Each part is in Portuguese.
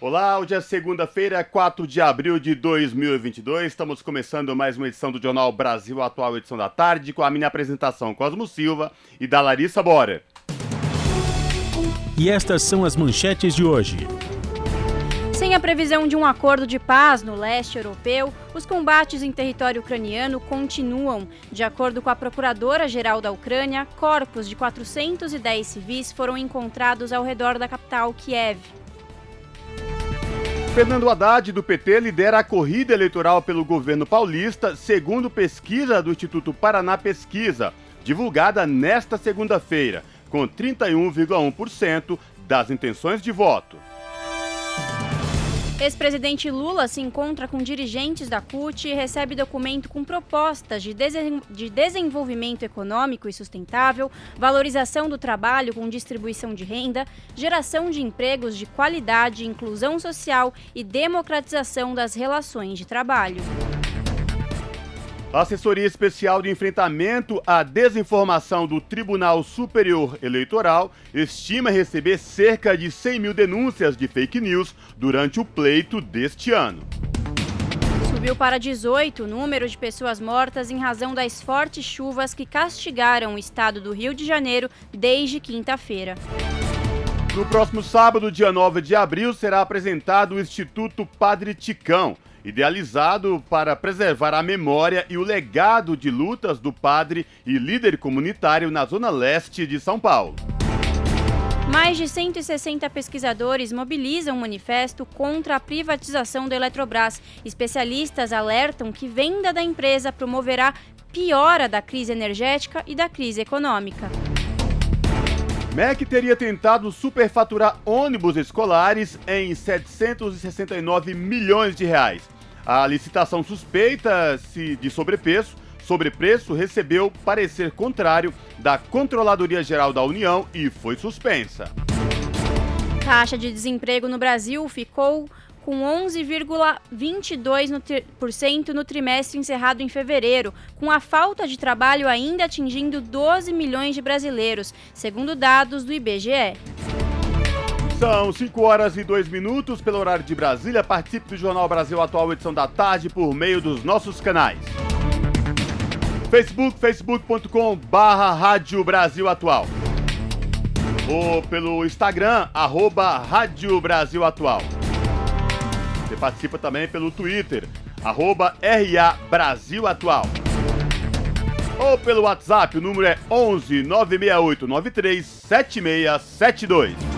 Olá, hoje é segunda-feira, 4 de abril de 2022. Estamos começando mais uma edição do Jornal Brasil Atual, edição da tarde, com a minha apresentação Cosmo Silva e da Larissa Bora. E estas são as manchetes de hoje. Sem a previsão de um acordo de paz no leste europeu, os combates em território ucraniano continuam. De acordo com a Procuradora-Geral da Ucrânia, corpos de 410 civis foram encontrados ao redor da capital, Kiev. Fernando Haddad, do PT, lidera a corrida eleitoral pelo governo paulista, segundo pesquisa do Instituto Paraná Pesquisa, divulgada nesta segunda-feira, com 31,1% das intenções de voto. Ex-presidente Lula se encontra com dirigentes da CUT e recebe documento com propostas de, desen de, desenvolvimento econômico e sustentável, valorização do trabalho com distribuição de renda, geração de empregos de qualidade, inclusão social e democratização das relações de trabalho. A Assessoria Especial de Enfrentamento à Desinformação do Tribunal Superior Eleitoral estima receber cerca de 100 mil denúncias de fake news durante o pleito deste ano. Subiu para 18 o número de pessoas mortas em razão das fortes chuvas que castigaram o estado do Rio de Janeiro desde quinta-feira. No próximo sábado, dia 9 de abril, será apresentado o Instituto Padre Ticão idealizado para preservar a memória e o legado de lutas do padre e líder comunitário na zona leste de São Paulo. Mais de 160 pesquisadores mobilizam um manifesto contra a privatização da Eletrobras. Especialistas alertam que venda da empresa promoverá piora da crise energética e da crise econômica. MEC teria tentado superfaturar ônibus escolares em 769 milhões de reais. A licitação suspeita de sobrepeso, sobrepreço recebeu parecer contrário da Controladoria Geral da União e foi suspensa. Taxa de desemprego no Brasil ficou com 11,22% no trimestre encerrado em fevereiro, com a falta de trabalho ainda atingindo 12 milhões de brasileiros, segundo dados do IBGE. São 5 horas e 2 minutos pelo horário de Brasília. Participe do Jornal Brasil Atual, edição da tarde, por meio dos nossos canais. Facebook, facebook.com barra Rádio Brasil Atual. Ou pelo Instagram, arroba Rádio Brasil Atual. Você participa também pelo Twitter, arroba RA Brasil Atual. Ou pelo WhatsApp, o número é 11 968 93 7672.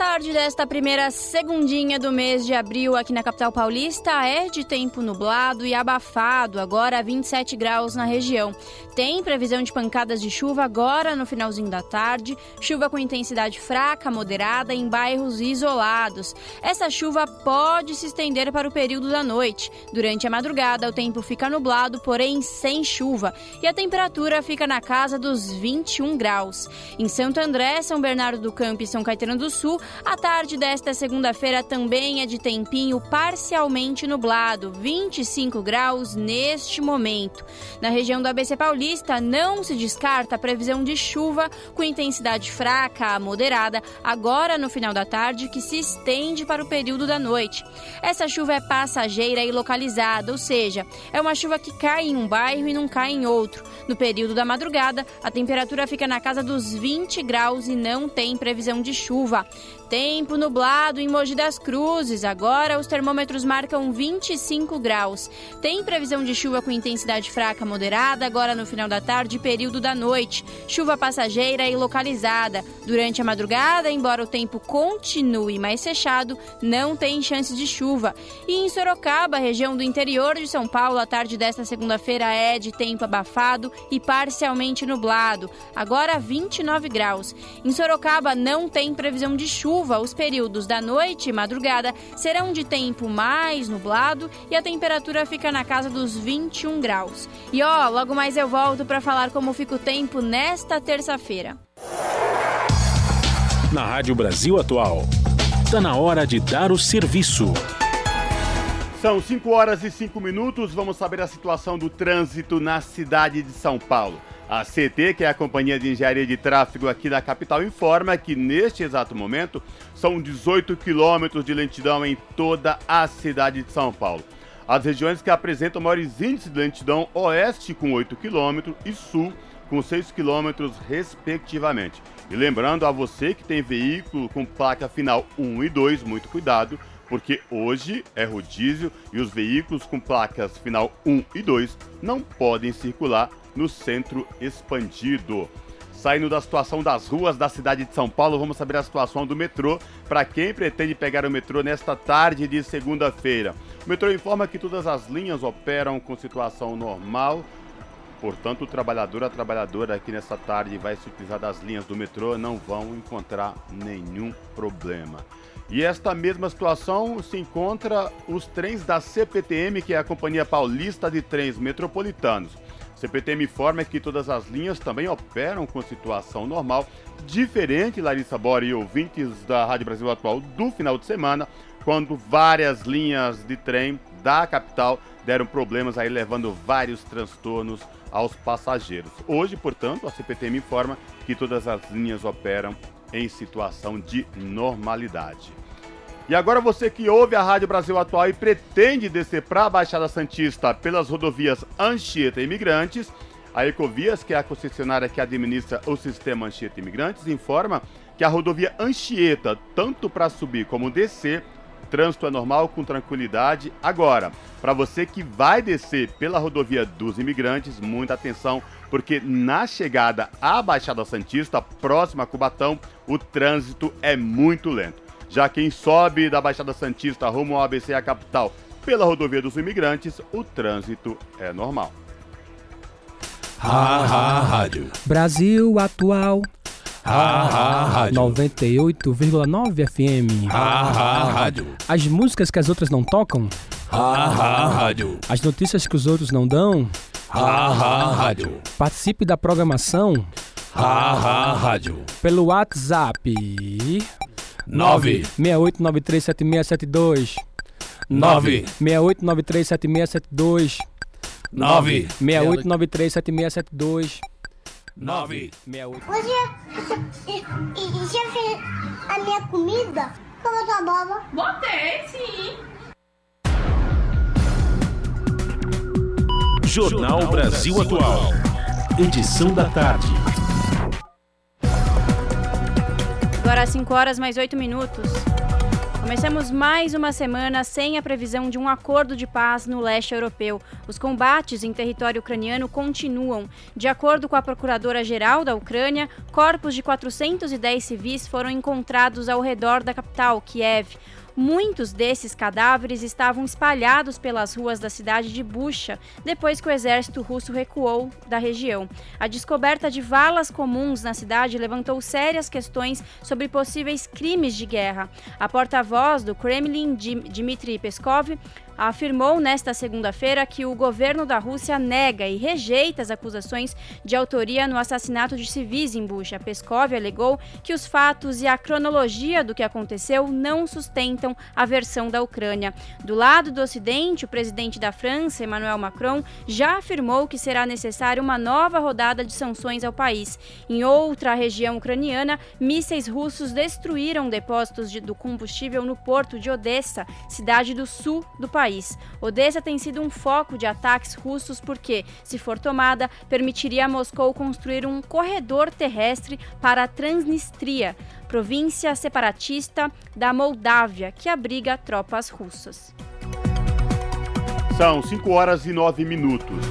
Tarde desta primeira segundinha do mês de abril aqui na capital paulista é de tempo nublado e abafado, agora 27 graus na região. Tem previsão de pancadas de chuva agora no finalzinho da tarde, chuva com intensidade fraca, moderada em bairros isolados. Essa chuva pode se estender para o período da noite. Durante a madrugada, o tempo fica nublado, porém sem chuva, e a temperatura fica na casa dos 21 graus. Em Santo André, São Bernardo do Campo e São Caetano do Sul, a tarde desta segunda-feira também é de tempinho parcialmente nublado, 25 graus neste momento. Na região do ABC Paulista, não se descarta a previsão de chuva com intensidade fraca a moderada, agora no final da tarde, que se estende para o período da noite. Essa chuva é passageira e localizada, ou seja, é uma chuva que cai em um bairro e não cai em outro. No período da madrugada, a temperatura fica na casa dos 20 graus e não tem previsão de chuva. Tempo nublado em Mogi das Cruzes. Agora os termômetros marcam 25 graus. Tem previsão de chuva com intensidade fraca moderada agora no final da tarde e período da noite. Chuva passageira e localizada. Durante a madrugada, embora o tempo continue mais fechado, não tem chance de chuva. E em Sorocaba, região do interior de São Paulo, a tarde desta segunda-feira é de tempo abafado e parcialmente nublado. Agora 29 graus. Em Sorocaba não tem previsão de chuva chuva, os períodos da noite e madrugada serão de tempo mais nublado e a temperatura fica na casa dos 21 graus. E ó, logo mais eu volto para falar como fica o tempo nesta terça-feira. Na Rádio Brasil Atual, está na hora de dar o serviço. São 5 horas e 5 minutos. Vamos saber a situação do trânsito na cidade de São Paulo. A CT, que é a Companhia de Engenharia de Tráfego aqui da capital, informa que neste exato momento são 18 quilômetros de lentidão em toda a cidade de São Paulo. As regiões que apresentam maiores índices de lentidão, oeste com 8 quilômetros e sul com 6 quilômetros, respectivamente. E lembrando a você que tem veículo com placa final 1 e 2, muito cuidado, porque hoje é rodízio e os veículos com placas final 1 e 2 não podem circular no centro expandido. Saindo da situação das ruas da cidade de São Paulo, vamos saber a situação do metrô para quem pretende pegar o metrô nesta tarde de segunda-feira. O metrô informa que todas as linhas operam com situação normal. Portanto, o trabalhador, a trabalhadora aqui nesta tarde vai se utilizar das linhas do metrô, não vão encontrar nenhum problema. E esta mesma situação se encontra os trens da CPTM, que é a Companhia Paulista de Trens Metropolitanos. CPTM informa que todas as linhas também operam com situação normal, diferente, Larissa Bora e ouvintes da Rádio Brasil Atual, do final de semana, quando várias linhas de trem da capital deram problemas aí, levando vários transtornos aos passageiros. Hoje, portanto, a CPTM informa que todas as linhas operam em situação de normalidade. E agora você que ouve a Rádio Brasil Atual e pretende descer para a Baixada Santista pelas rodovias Anchieta Imigrantes, a Ecovias, que é a concessionária que administra o sistema Anchieta Imigrantes, informa que a rodovia Anchieta, tanto para subir como descer, trânsito é normal com tranquilidade. Agora, para você que vai descer pela rodovia dos imigrantes, muita atenção, porque na chegada à Baixada Santista, próxima a Cubatão, o trânsito é muito lento. Já quem sobe da Baixada Santista rumo ao ABC a capital pela rodovia dos imigrantes, o trânsito é normal. Ha, ha, rádio. Brasil Atual. Ha, ha, rádio. 98,9 FM. Ha, ha, rádio. As músicas que as outras não tocam. Ha, ha, rádio. As notícias que os outros não dão. Ha, ha, rádio. Participe da programação. Ha, ha, rádio. Pelo WhatsApp. 9 68937672 9 68937672 9 68937672 9 68 Hoje e, e, já fez a minha comida? Como tua boba? Botei, sim. Jornal Brasil Atual. Edição da tarde. Agora 5 horas mais 8 minutos. Começamos mais uma semana sem a previsão de um acordo de paz no leste europeu. Os combates em território ucraniano continuam. De acordo com a Procuradora-Geral da Ucrânia, corpos de 410 civis foram encontrados ao redor da capital, Kiev. Muitos desses cadáveres estavam espalhados pelas ruas da cidade de Bucha, depois que o exército russo recuou da região. A descoberta de valas comuns na cidade levantou sérias questões sobre possíveis crimes de guerra. A porta-voz do Kremlin, Dmitry Peskov, afirmou nesta segunda-feira que o governo da Rússia nega e rejeita as acusações de autoria no assassinato de civis em Bucha. Peskov alegou que os fatos e a cronologia do que aconteceu não sustentam a versão da Ucrânia. Do lado do Ocidente, o presidente da França, Emmanuel Macron, já afirmou que será necessária uma nova rodada de sanções ao país. Em outra região ucraniana, mísseis russos destruíram depósitos de, do combustível no porto de Odessa, cidade do sul do país país. Odessa tem sido um foco de ataques russos porque, se for tomada, permitiria a Moscou construir um corredor terrestre para a Transnistria, província separatista da Moldávia, que abriga tropas russas. São 5 horas e 9 minutos.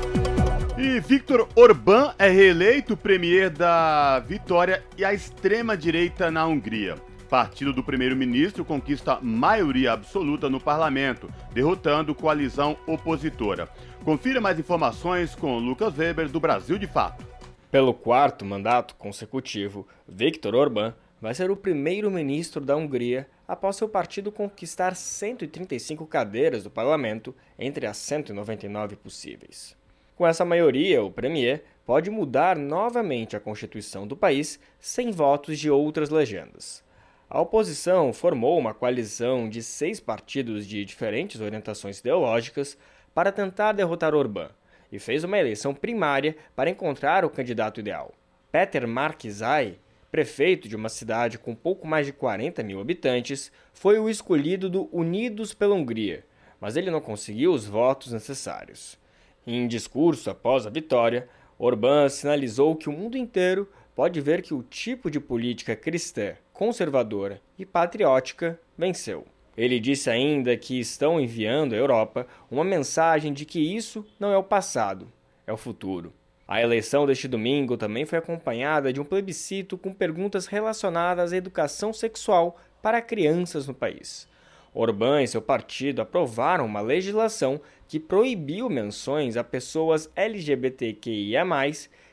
E Victor Orbán é reeleito premier da Vitória e a extrema-direita na Hungria. Partido do primeiro-ministro conquista maioria absoluta no parlamento, derrotando coalizão opositora. Confira mais informações com Lucas Weber, do Brasil de Fato. Pelo quarto mandato consecutivo, Viktor Orbán vai ser o primeiro-ministro da Hungria após seu partido conquistar 135 cadeiras do parlamento entre as 199 possíveis. Com essa maioria, o premier pode mudar novamente a constituição do país sem votos de outras legendas. A oposição formou uma coalizão de seis partidos de diferentes orientações ideológicas para tentar derrotar Orbán e fez uma eleição primária para encontrar o candidato ideal. Peter Markizai, prefeito de uma cidade com pouco mais de 40 mil habitantes, foi o escolhido do Unidos pela Hungria, mas ele não conseguiu os votos necessários. Em discurso após a vitória, Orbán sinalizou que o mundo inteiro pode ver que o tipo de política cristã, conservadora e patriótica venceu. Ele disse ainda que estão enviando à Europa uma mensagem de que isso não é o passado, é o futuro. A eleição deste domingo também foi acompanhada de um plebiscito com perguntas relacionadas à educação sexual para crianças no país. Orbán e seu partido aprovaram uma legislação que proibiu menções a pessoas LGBTQIA,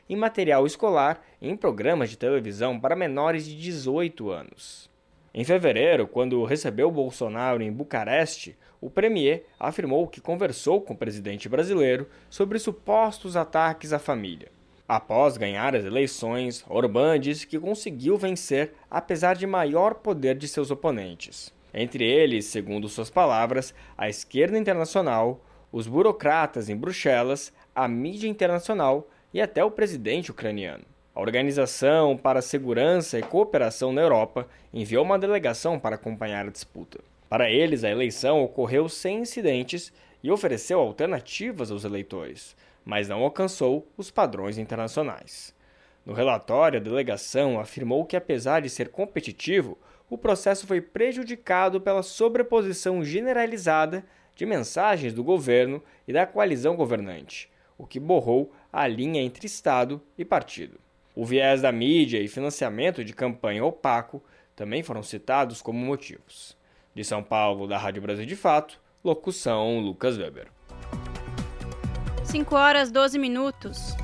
em material escolar e em programas de televisão para menores de 18 anos. Em fevereiro, quando recebeu Bolsonaro em Bucareste, o premier afirmou que conversou com o presidente brasileiro sobre supostos ataques à família. Após ganhar as eleições, Orbán disse que conseguiu vencer apesar de maior poder de seus oponentes. Entre eles, segundo suas palavras, a esquerda internacional, os burocratas em Bruxelas, a mídia internacional e até o presidente ucraniano. A Organização para a Segurança e Cooperação na Europa enviou uma delegação para acompanhar a disputa. Para eles, a eleição ocorreu sem incidentes e ofereceu alternativas aos eleitores, mas não alcançou os padrões internacionais. No relatório, a delegação afirmou que, apesar de ser competitivo, o processo foi prejudicado pela sobreposição generalizada de mensagens do governo e da coalizão governante, o que borrou a linha entre Estado e partido. O viés da mídia e financiamento de campanha opaco também foram citados como motivos. De São Paulo, da Rádio Brasil de Fato, locução Lucas Weber. 5 horas 12 minutos.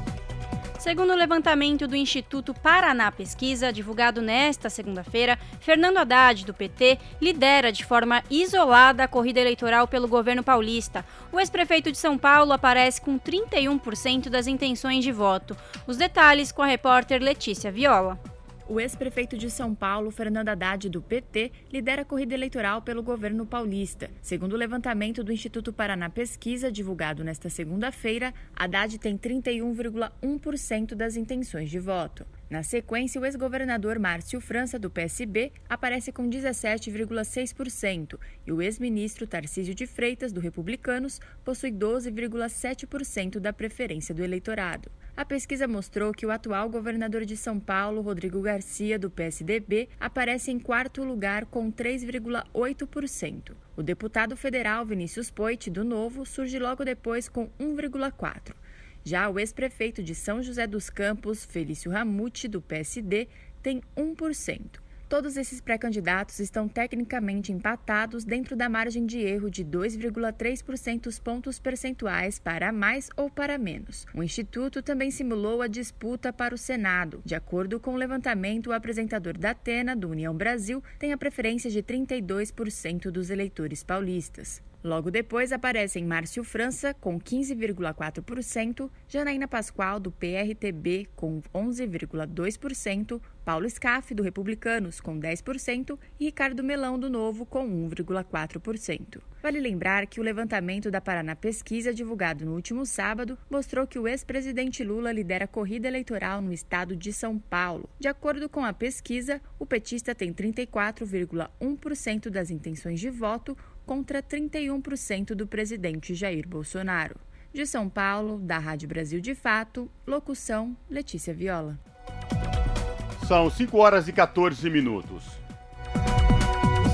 Segundo o levantamento do Instituto Paraná Pesquisa, divulgado nesta segunda-feira, Fernando Haddad, do PT, lidera de forma isolada a corrida eleitoral pelo governo paulista. O ex-prefeito de São Paulo aparece com 31% das intenções de voto. Os detalhes com a repórter Letícia Viola. O ex-prefeito de São Paulo, Fernando Haddad, do PT, lidera a corrida eleitoral pelo governo paulista. Segundo o levantamento do Instituto Paraná Pesquisa, divulgado nesta segunda-feira, Haddad tem 31,1% das intenções de voto. Na sequência, o ex-governador Márcio França, do PSB, aparece com 17,6% e o ex-ministro Tarcísio de Freitas, do Republicanos, possui 12,7% da preferência do eleitorado. A pesquisa mostrou que o atual governador de São Paulo, Rodrigo Garcia, do PSDB, aparece em quarto lugar com 3,8%. O deputado federal Vinícius Poit, do Novo, surge logo depois com 1,4%. Já o ex-prefeito de São José dos Campos, Felício Ramute, do PSD, tem 1%. Todos esses pré-candidatos estão tecnicamente empatados dentro da margem de erro de 2,3% pontos percentuais para mais ou para menos. O Instituto também simulou a disputa para o Senado. De acordo com o levantamento, o apresentador da Atena, do União Brasil, tem a preferência de 32% dos eleitores paulistas. Logo depois aparecem Márcio França, com 15,4%, Janaína Pascoal, do PRTB, com 11,2%, Paulo Scaff, do Republicanos, com 10%, e Ricardo Melão, do Novo, com 1,4%. Vale lembrar que o levantamento da Paraná Pesquisa, divulgado no último sábado, mostrou que o ex-presidente Lula lidera a corrida eleitoral no estado de São Paulo. De acordo com a pesquisa, o petista tem 34,1% das intenções de voto, contra 31% do presidente Jair Bolsonaro. De São Paulo, da Rádio Brasil de Fato, locução Letícia Viola. São 5 horas e 14 minutos.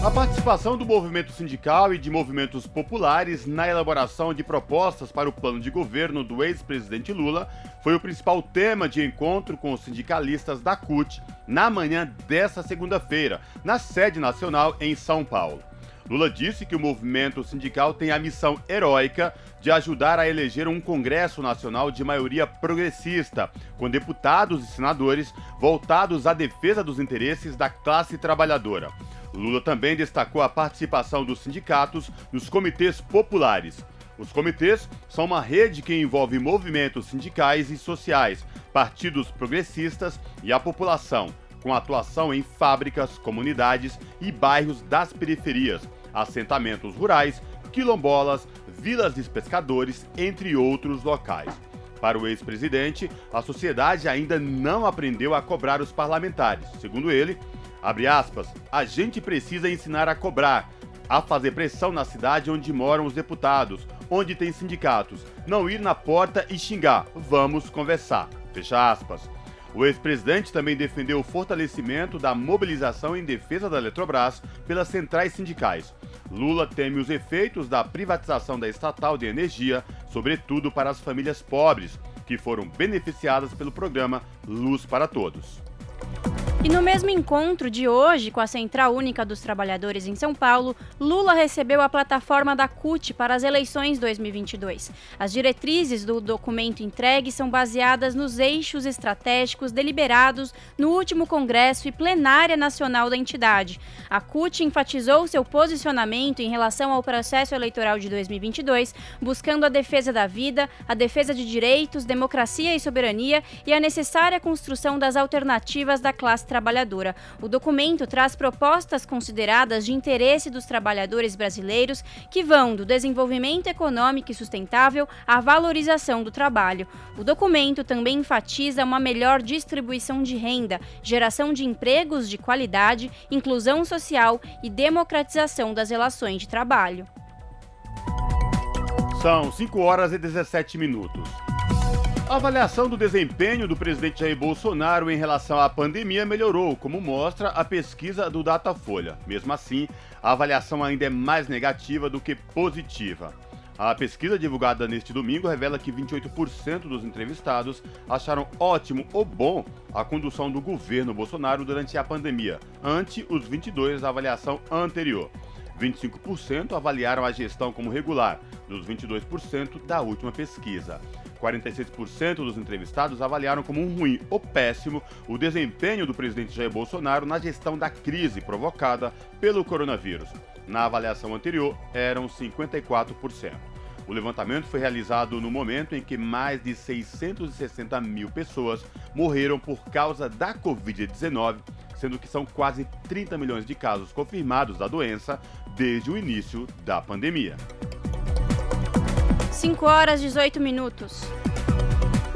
A participação do movimento sindical e de movimentos populares na elaboração de propostas para o plano de governo do ex-presidente Lula foi o principal tema de encontro com os sindicalistas da CUT na manhã desta segunda-feira, na sede nacional em São Paulo. Lula disse que o movimento sindical tem a missão heróica de ajudar a eleger um Congresso Nacional de maioria progressista, com deputados e senadores voltados à defesa dos interesses da classe trabalhadora. Lula também destacou a participação dos sindicatos nos comitês populares. Os comitês são uma rede que envolve movimentos sindicais e sociais, partidos progressistas e a população, com atuação em fábricas, comunidades e bairros das periferias, assentamentos rurais, quilombolas, vilas de pescadores, entre outros locais. Para o ex-presidente, a sociedade ainda não aprendeu a cobrar os parlamentares. Segundo ele, Abre aspas, a gente precisa ensinar a cobrar, a fazer pressão na cidade onde moram os deputados, onde tem sindicatos, não ir na porta e xingar, vamos conversar. Fecha aspas. O ex-presidente também defendeu o fortalecimento da mobilização em defesa da Eletrobras pelas centrais sindicais. Lula teme os efeitos da privatização da estatal de energia, sobretudo para as famílias pobres, que foram beneficiadas pelo programa Luz para Todos. E no mesmo encontro de hoje com a Central Única dos Trabalhadores em São Paulo, Lula recebeu a plataforma da CUT para as eleições 2022. As diretrizes do documento entregue são baseadas nos eixos estratégicos deliberados no último Congresso e Plenária Nacional da entidade. A CUT enfatizou seu posicionamento em relação ao processo eleitoral de 2022, buscando a defesa da vida, a defesa de direitos, democracia e soberania e a necessária construção das alternativas da classe trabalhadora. O documento traz propostas consideradas de interesse dos trabalhadores brasileiros que vão do desenvolvimento econômico e sustentável à valorização do trabalho. O documento também enfatiza uma melhor distribuição de renda, geração de empregos de qualidade, inclusão social e democratização das relações de trabalho. São 5 horas e 17 minutos. A avaliação do desempenho do presidente Jair Bolsonaro em relação à pandemia melhorou, como mostra a pesquisa do Datafolha. Mesmo assim, a avaliação ainda é mais negativa do que positiva. A pesquisa divulgada neste domingo revela que 28% dos entrevistados acharam ótimo ou bom a condução do governo Bolsonaro durante a pandemia, ante os 22% da avaliação anterior. 25% avaliaram a gestão como regular, dos 22% da última pesquisa. 46% dos entrevistados avaliaram como um ruim ou péssimo o desempenho do presidente Jair Bolsonaro na gestão da crise provocada pelo coronavírus. Na avaliação anterior, eram 54%. O levantamento foi realizado no momento em que mais de 660 mil pessoas morreram por causa da Covid-19, sendo que são quase 30 milhões de casos confirmados da doença desde o início da pandemia. 5 horas 18 minutos.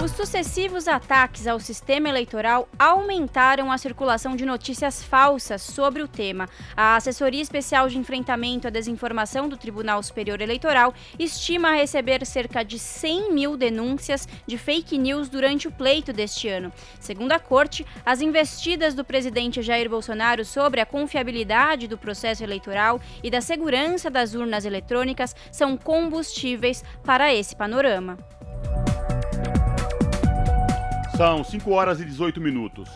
Os sucessivos ataques ao sistema eleitoral aumentaram a circulação de notícias falsas sobre o tema. A Assessoria Especial de Enfrentamento à Desinformação do Tribunal Superior Eleitoral estima receber cerca de 100 mil denúncias de fake news durante o pleito deste ano. Segundo a Corte, as investidas do presidente Jair Bolsonaro sobre a confiabilidade do processo eleitoral e da segurança das urnas eletrônicas são combustíveis para esse panorama. São 5 horas e 18 minutos.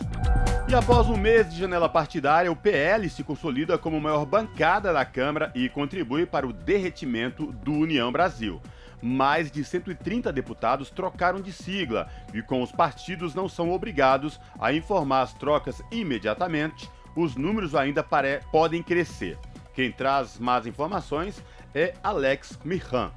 E após um mês de janela partidária, o PL se consolida como maior bancada da Câmara e contribui para o derretimento do União Brasil. Mais de 130 deputados trocaram de sigla e, com os partidos não são obrigados a informar as trocas imediatamente, os números ainda podem crescer. Quem traz mais informações é Alex Mirran,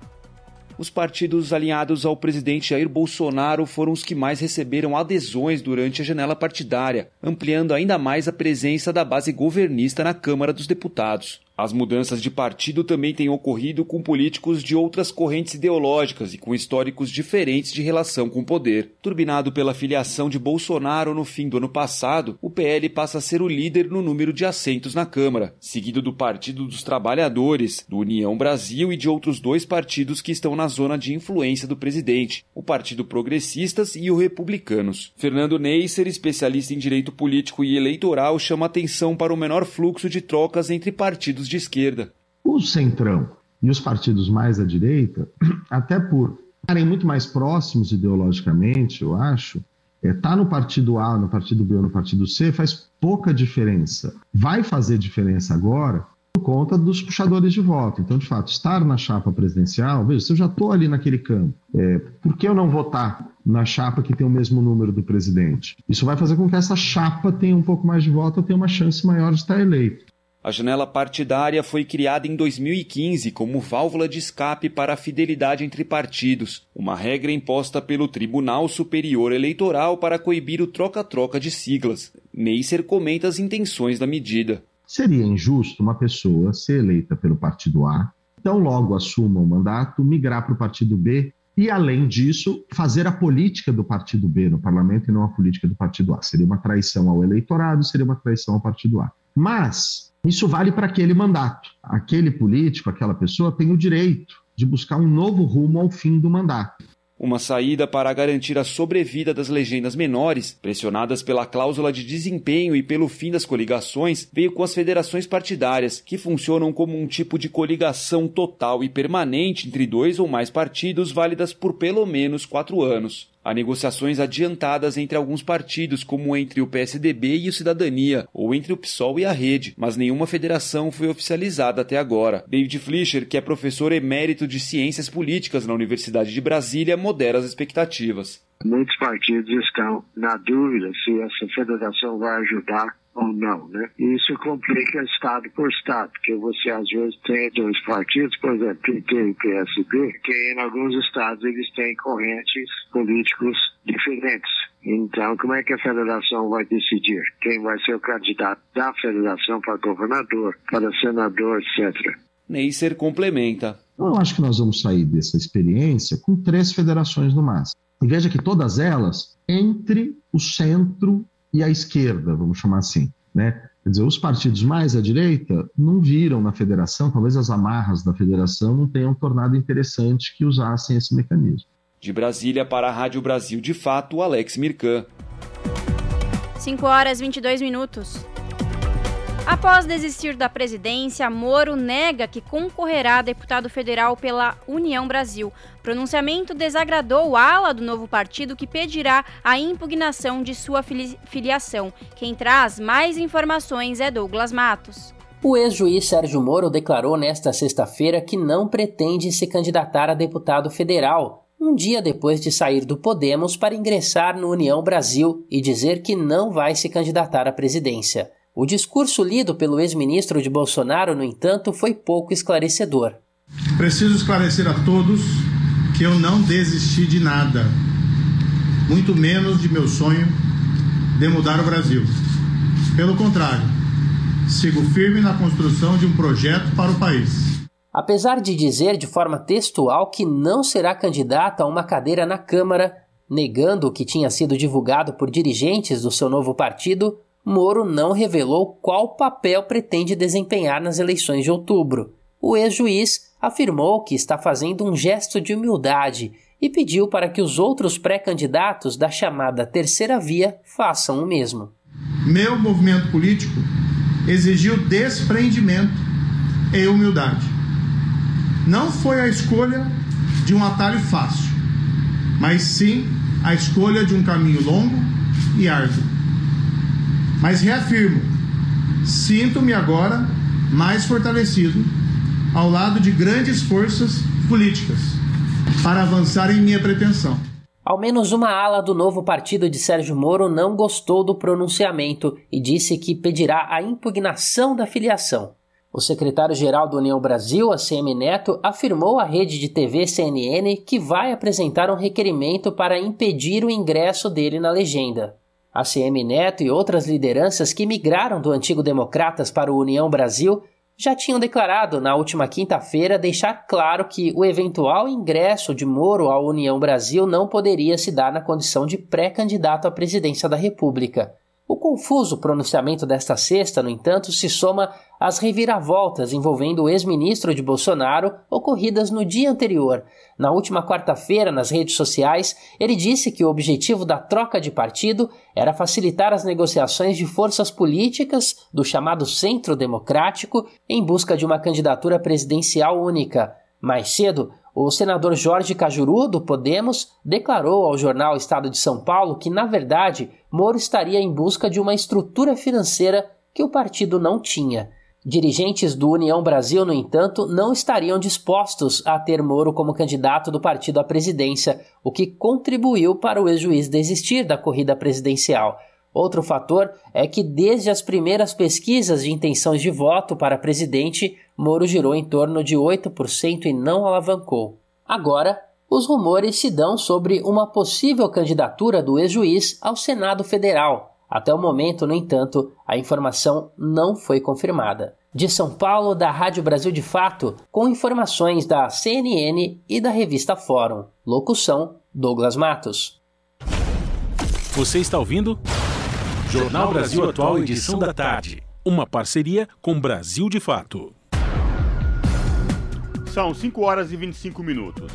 os partidos alinhados ao presidente Jair Bolsonaro foram os que mais receberam adesões durante a janela partidária, ampliando ainda mais a presença da base governista na Câmara dos Deputados. As mudanças de partido também têm ocorrido com políticos de outras correntes ideológicas e com históricos diferentes de relação com o poder. Turbinado pela filiação de Bolsonaro no fim do ano passado, o PL passa a ser o líder no número de assentos na Câmara, seguido do Partido dos Trabalhadores, do União Brasil e de outros dois partidos que estão na zona de influência do presidente, o Partido Progressistas e o Republicanos. Fernando Neisser, especialista em direito político e eleitoral, chama atenção para o menor fluxo de trocas entre partidos de esquerda. O Centrão e os partidos mais à direita, até por estarem muito mais próximos ideologicamente, eu acho, é, tá no partido A, no partido B ou no partido C faz pouca diferença. Vai fazer diferença agora por conta dos puxadores de voto. Então, de fato, estar na chapa presidencial, veja, se eu já estou ali naquele campo, é, por que eu não votar na chapa que tem o mesmo número do presidente? Isso vai fazer com que essa chapa tenha um pouco mais de voto tenha uma chance maior de estar eleito. A janela partidária foi criada em 2015 como válvula de escape para a fidelidade entre partidos, uma regra imposta pelo Tribunal Superior Eleitoral para coibir o troca-troca de siglas. Neisser comenta as intenções da medida. Seria injusto uma pessoa ser eleita pelo partido A, então logo assuma o mandato, migrar para o partido B e, além disso, fazer a política do partido B no parlamento e não a política do partido A. Seria uma traição ao eleitorado, seria uma traição ao partido A. Mas isso vale para aquele mandato. Aquele político, aquela pessoa tem o direito de buscar um novo rumo ao fim do mandato. Uma saída para garantir a sobrevida das legendas menores, pressionadas pela cláusula de desempenho e pelo fim das coligações, veio com as federações partidárias, que funcionam como um tipo de coligação total e permanente entre dois ou mais partidos, válidas por pelo menos quatro anos. Há negociações adiantadas entre alguns partidos, como entre o PSDB e o Cidadania, ou entre o PSOL e a Rede, mas nenhuma federação foi oficializada até agora. David Fleischer, que é professor emérito de Ciências Políticas na Universidade de Brasília, modera as expectativas. Muitos partidos estão na dúvida se essa federação vai ajudar ou não, né? Isso complica estado por estado, porque você às vezes tem dois partidos, por exemplo, PT e PSB, que em alguns estados eles têm correntes políticos diferentes. Então, como é que a federação vai decidir quem vai ser o candidato da federação para governador, para senador, etc. Neisser complementa. Eu acho que nós vamos sair dessa experiência com três federações no máximo. E veja que todas elas entre o centro e a esquerda, vamos chamar assim, né? Quer dizer, os partidos mais à direita não viram na federação, talvez as amarras da federação não tenham tornado interessante que usassem esse mecanismo. De Brasília para a Rádio Brasil de Fato, Alex Mirkan. 5 horas e 22 minutos. Após desistir da presidência, Moro nega que concorrerá a deputado federal pela União Brasil. Pronunciamento desagradou o ala do novo partido que pedirá a impugnação de sua filiação. Quem traz mais informações é Douglas Matos. O ex-juiz Sérgio Moro declarou nesta sexta-feira que não pretende se candidatar a deputado federal, um dia depois de sair do Podemos para ingressar no União Brasil e dizer que não vai se candidatar à presidência. O discurso lido pelo ex-ministro de Bolsonaro, no entanto, foi pouco esclarecedor. Preciso esclarecer a todos que eu não desisti de nada, muito menos de meu sonho de mudar o Brasil. Pelo contrário, sigo firme na construção de um projeto para o país. Apesar de dizer de forma textual que não será candidato a uma cadeira na Câmara, negando o que tinha sido divulgado por dirigentes do seu novo partido, Moro não revelou qual papel pretende desempenhar nas eleições de outubro. O ex-juiz afirmou que está fazendo um gesto de humildade e pediu para que os outros pré-candidatos da chamada terceira via façam o mesmo. Meu movimento político exigiu desprendimento e humildade. Não foi a escolha de um atalho fácil, mas sim a escolha de um caminho longo e árduo. Mas reafirmo, sinto-me agora mais fortalecido ao lado de grandes forças políticas para avançar em minha pretensão. Ao menos uma ala do novo partido de Sérgio Moro não gostou do pronunciamento e disse que pedirá a impugnação da filiação. O secretário-geral da União Brasil, ACM Neto, afirmou à rede de TV CNN que vai apresentar um requerimento para impedir o ingresso dele na legenda. ACM Neto e outras lideranças que migraram do antigo Democratas para o União Brasil já tinham declarado na última quinta-feira deixar claro que o eventual ingresso de Moro à União Brasil não poderia se dar na condição de pré-candidato à presidência da República. O confuso pronunciamento desta sexta, no entanto, se soma às reviravoltas envolvendo o ex-ministro de Bolsonaro ocorridas no dia anterior. Na última quarta-feira, nas redes sociais, ele disse que o objetivo da troca de partido era facilitar as negociações de forças políticas do chamado Centro Democrático em busca de uma candidatura presidencial única. Mais cedo, o senador Jorge Cajuru, do Podemos, declarou ao jornal Estado de São Paulo que, na verdade, Moro estaria em busca de uma estrutura financeira que o partido não tinha. Dirigentes do União Brasil, no entanto, não estariam dispostos a ter Moro como candidato do partido à presidência, o que contribuiu para o ex-juiz desistir da corrida presidencial. Outro fator é que, desde as primeiras pesquisas de intenções de voto para presidente, Moro girou em torno de 8% e não alavancou. Agora, os rumores se dão sobre uma possível candidatura do ex-juiz ao Senado Federal. Até o momento, no entanto, a informação não foi confirmada. De São Paulo, da Rádio Brasil de Fato, com informações da CNN e da revista Fórum. Locução: Douglas Matos. Você está ouvindo? Jornal Brasil Atual, edição da tarde. Uma parceria com Brasil de Fato. São 5 horas e 25 minutos.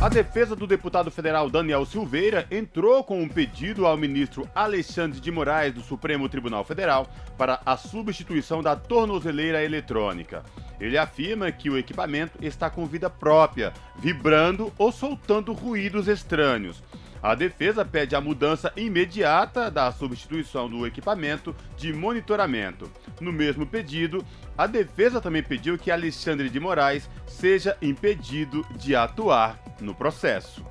A defesa do deputado federal Daniel Silveira entrou com um pedido ao ministro Alexandre de Moraes do Supremo Tribunal Federal para a substituição da tornozeleira eletrônica. Ele afirma que o equipamento está com vida própria, vibrando ou soltando ruídos estranhos. A defesa pede a mudança imediata da substituição do equipamento de monitoramento. No mesmo pedido, a defesa também pediu que Alexandre de Moraes seja impedido de atuar no processo.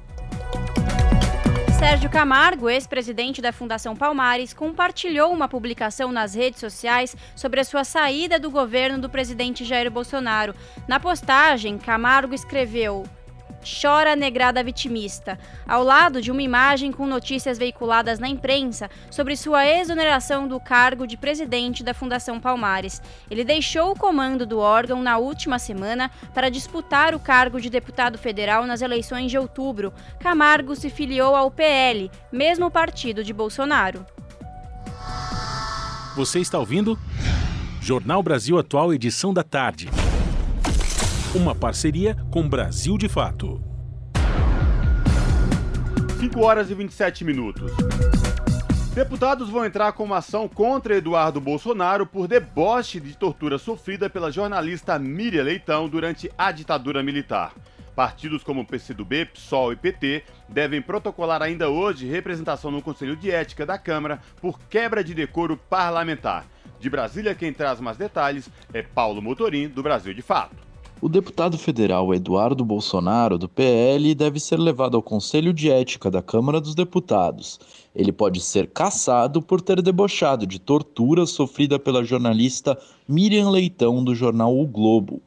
Sérgio Camargo, ex-presidente da Fundação Palmares, compartilhou uma publicação nas redes sociais sobre a sua saída do governo do presidente Jair Bolsonaro. Na postagem, Camargo escreveu: chora negrada vitimista, ao lado de uma imagem com notícias veiculadas na imprensa sobre sua exoneração do cargo de presidente da Fundação Palmares. Ele deixou o comando do órgão na última semana para disputar o cargo de deputado federal nas eleições de outubro. Camargo se filiou ao PL, mesmo partido de Bolsonaro. Você está ouvindo? Jornal Brasil Atual, edição da tarde. Uma parceria com Brasil de Fato. 5 horas e 27 minutos. Deputados vão entrar com uma ação contra Eduardo Bolsonaro por deboche de tortura sofrida pela jornalista Miriam Leitão durante a ditadura militar. Partidos como PCdoB, PSOL e PT devem protocolar ainda hoje representação no Conselho de Ética da Câmara por quebra de decoro parlamentar. De Brasília, quem traz mais detalhes é Paulo Motorim, do Brasil de Fato. O deputado federal Eduardo Bolsonaro, do PL, deve ser levado ao Conselho de Ética da Câmara dos Deputados. Ele pode ser caçado por ter debochado de tortura sofrida pela jornalista Miriam Leitão, do jornal O Globo.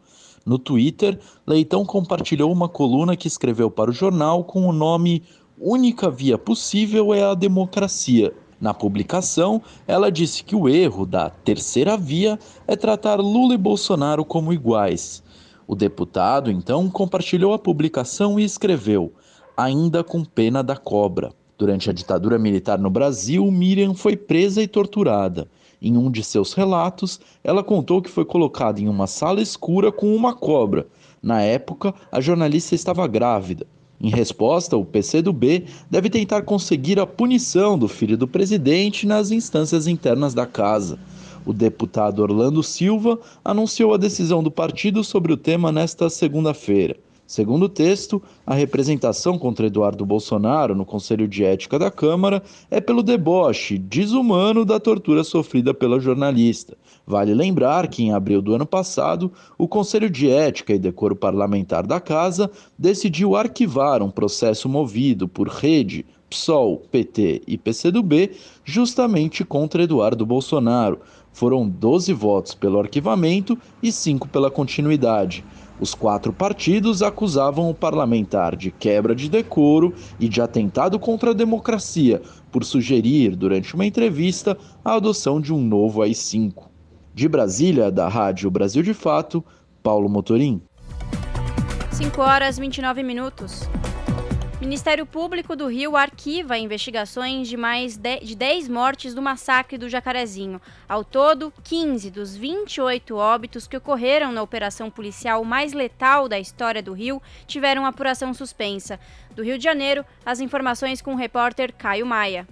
No Twitter, Leitão compartilhou uma coluna que escreveu para o jornal com o nome Única Via Possível é a Democracia. Na publicação, ela disse que o erro da terceira via é tratar Lula e Bolsonaro como iguais. O deputado, então, compartilhou a publicação e escreveu: Ainda com pena da cobra. Durante a ditadura militar no Brasil, Miriam foi presa e torturada. Em um de seus relatos, ela contou que foi colocada em uma sala escura com uma cobra. Na época, a jornalista estava grávida. Em resposta, o PCdoB deve tentar conseguir a punição do filho do presidente nas instâncias internas da casa. O deputado Orlando Silva anunciou a decisão do partido sobre o tema nesta segunda-feira. Segundo o texto, a representação contra Eduardo Bolsonaro no Conselho de Ética da Câmara é pelo deboche desumano da tortura sofrida pela jornalista. Vale lembrar que, em abril do ano passado, o Conselho de Ética e Decoro Parlamentar da Casa decidiu arquivar um processo movido por Rede, PSOL, PT e PCdoB justamente contra Eduardo Bolsonaro foram 12 votos pelo arquivamento e 5 pela continuidade. Os quatro partidos acusavam o parlamentar de quebra de decoro e de atentado contra a democracia por sugerir, durante uma entrevista, a adoção de um novo AI-5. De Brasília, da Rádio Brasil de Fato, Paulo Motorim. 5 horas 29 minutos. Ministério Público do Rio arquiva investigações de mais de 10 mortes do massacre do Jacarezinho. Ao todo, 15 dos 28 óbitos que ocorreram na operação policial mais letal da história do Rio tiveram apuração suspensa. Do Rio de Janeiro, as informações com o repórter Caio Maia.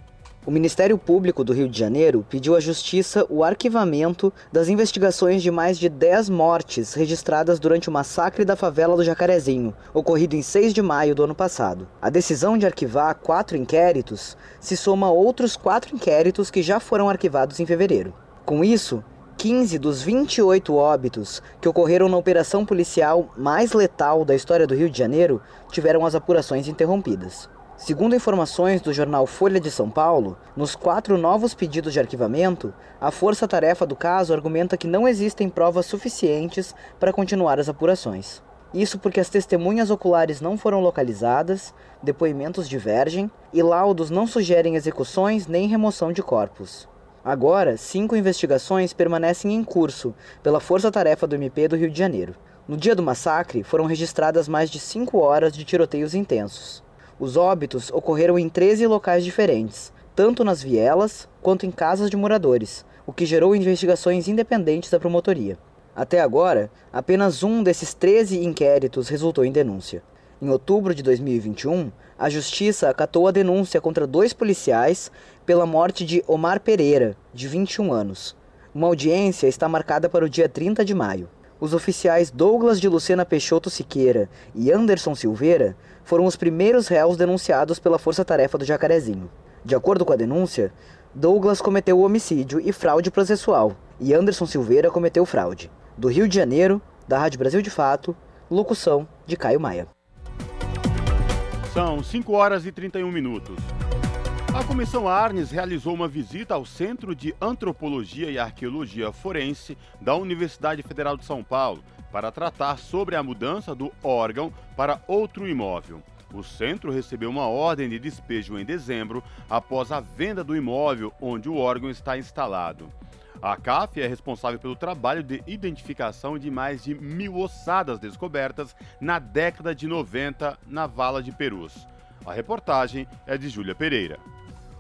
O Ministério Público do Rio de Janeiro pediu à Justiça o arquivamento das investigações de mais de 10 mortes registradas durante o massacre da favela do Jacarezinho, ocorrido em 6 de maio do ano passado. A decisão de arquivar quatro inquéritos se soma a outros quatro inquéritos que já foram arquivados em fevereiro. Com isso, 15 dos 28 óbitos que ocorreram na operação policial mais letal da história do Rio de Janeiro tiveram as apurações interrompidas. Segundo informações do jornal Folha de São Paulo, nos quatro novos pedidos de arquivamento, a força-tarefa do caso argumenta que não existem provas suficientes para continuar as apurações. Isso porque as testemunhas oculares não foram localizadas, depoimentos divergem e laudos não sugerem execuções nem remoção de corpos. Agora, cinco investigações permanecem em curso pela força-tarefa do MP do Rio de Janeiro. No dia do massacre, foram registradas mais de cinco horas de tiroteios intensos. Os óbitos ocorreram em 13 locais diferentes, tanto nas vielas quanto em casas de moradores, o que gerou investigações independentes da promotoria. Até agora, apenas um desses 13 inquéritos resultou em denúncia. Em outubro de 2021, a Justiça acatou a denúncia contra dois policiais pela morte de Omar Pereira, de 21 anos. Uma audiência está marcada para o dia 30 de maio. Os oficiais Douglas de Lucena Peixoto Siqueira e Anderson Silveira foram os primeiros réus denunciados pela Força Tarefa do Jacarezinho. De acordo com a denúncia, Douglas cometeu homicídio e fraude processual, e Anderson Silveira cometeu fraude. Do Rio de Janeiro, da Rádio Brasil de Fato, locução de Caio Maia. São 5 horas e 31 minutos. A Comissão Arnes realizou uma visita ao Centro de Antropologia e Arqueologia Forense da Universidade Federal de São Paulo para tratar sobre a mudança do órgão para outro imóvel. O centro recebeu uma ordem de despejo em dezembro após a venda do imóvel onde o órgão está instalado. A CAF é responsável pelo trabalho de identificação de mais de mil ossadas descobertas na década de 90 na Vala de Perus. A reportagem é de Júlia Pereira.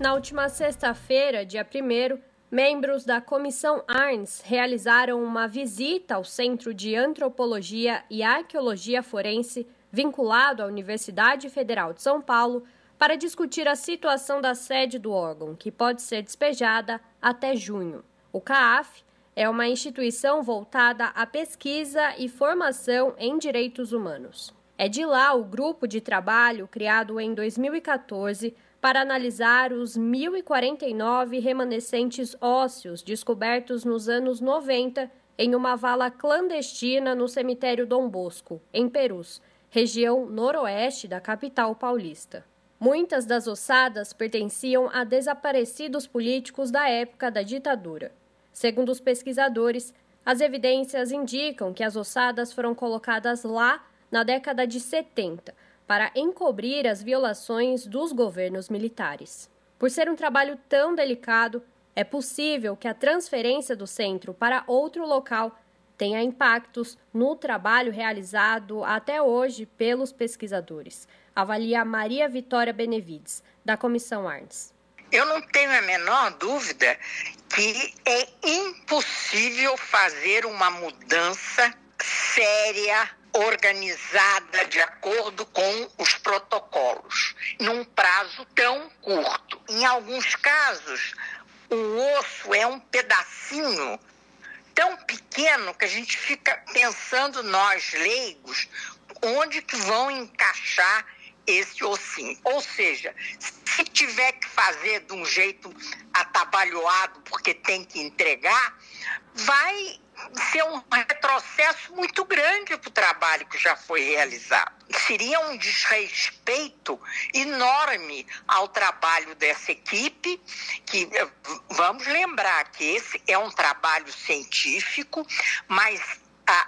Na última sexta-feira, dia 1, membros da Comissão Arns realizaram uma visita ao Centro de Antropologia e Arqueologia Forense, vinculado à Universidade Federal de São Paulo, para discutir a situação da sede do órgão, que pode ser despejada até junho. O CAAF é uma instituição voltada à pesquisa e formação em direitos humanos. É de lá o grupo de trabalho criado em 2014 para analisar os 1.049 remanescentes ósseos descobertos nos anos 90 em uma vala clandestina no cemitério Dom Bosco, em Perus, região noroeste da capital paulista. Muitas das ossadas pertenciam a desaparecidos políticos da época da ditadura. Segundo os pesquisadores, as evidências indicam que as ossadas foram colocadas lá na década de 70 para encobrir as violações dos governos militares. Por ser um trabalho tão delicado, é possível que a transferência do centro para outro local tenha impactos no trabalho realizado até hoje pelos pesquisadores, avalia Maria Vitória Benevides, da Comissão Arns. Eu não tenho a menor dúvida que é impossível fazer uma mudança séria organizada de acordo com os protocolos, num prazo tão curto. Em alguns casos, o osso é um pedacinho tão pequeno que a gente fica pensando nós leigos onde que vão encaixar esse ossinho. Ou seja, se tiver que fazer de um jeito atabalhoado porque tem que entregar, vai ser um retrocesso muito grande para o trabalho que já foi realizado. Seria um desrespeito enorme ao trabalho dessa equipe, que vamos lembrar que esse é um trabalho científico, mas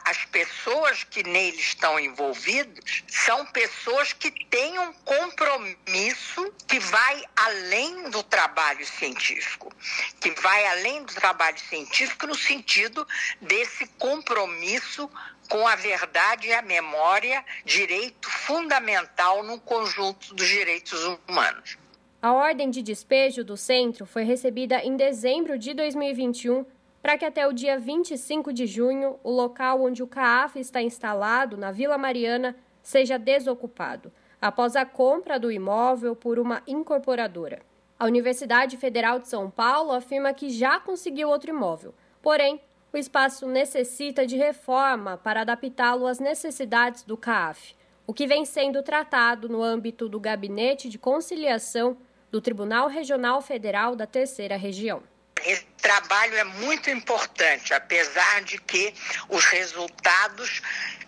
as pessoas que nele estão envolvidas são pessoas que têm um compromisso que vai além do trabalho científico, que vai além do trabalho científico no sentido desse compromisso com a verdade e a memória, direito fundamental no conjunto dos direitos humanos. A ordem de despejo do centro foi recebida em dezembro de 2021 para que até o dia 25 de junho o local onde o CAAF está instalado, na Vila Mariana, seja desocupado, após a compra do imóvel por uma incorporadora. A Universidade Federal de São Paulo afirma que já conseguiu outro imóvel, porém, o espaço necessita de reforma para adaptá-lo às necessidades do CAAF, o que vem sendo tratado no âmbito do Gabinete de Conciliação do Tribunal Regional Federal da Terceira Região. Esse trabalho é muito importante, apesar de que os resultados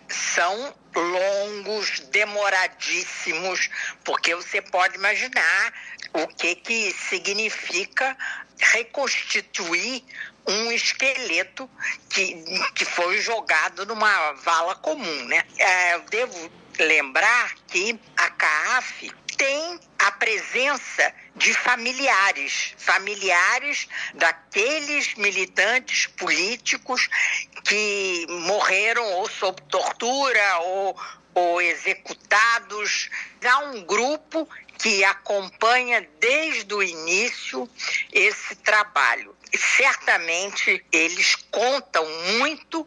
são longos, demoradíssimos, porque você pode imaginar o que, que significa reconstituir um esqueleto que, que foi jogado numa vala comum. Né? É, eu devo lembrar que a CAAF tem a presença de familiares, familiares daqueles militantes políticos que morreram ou sob tortura ou, ou executados. Há um grupo que acompanha desde o início esse trabalho. E certamente eles contam muito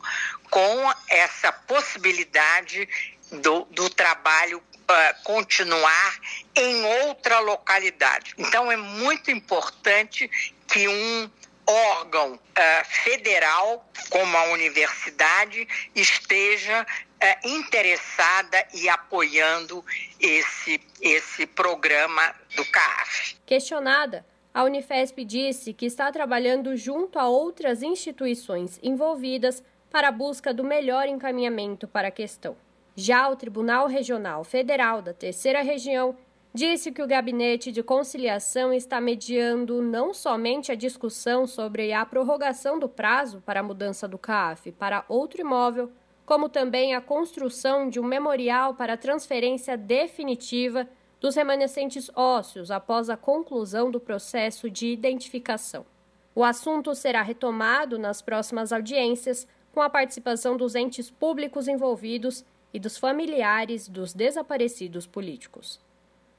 com essa possibilidade do, do trabalho uh, continuar em outra localidade. Então, é muito importante que um órgão uh, federal, como a universidade, esteja uh, interessada e apoiando esse, esse programa do CAF. Questionada, a Unifesp disse que está trabalhando junto a outras instituições envolvidas para a busca do melhor encaminhamento para a questão. Já o Tribunal Regional Federal da Terceira Região disse que o Gabinete de Conciliação está mediando não somente a discussão sobre a prorrogação do prazo para a mudança do CAF para outro imóvel, como também a construção de um memorial para transferência definitiva dos remanescentes ósseos após a conclusão do processo de identificação. O assunto será retomado nas próximas audiências, com a participação dos entes públicos envolvidos e dos familiares dos desaparecidos políticos.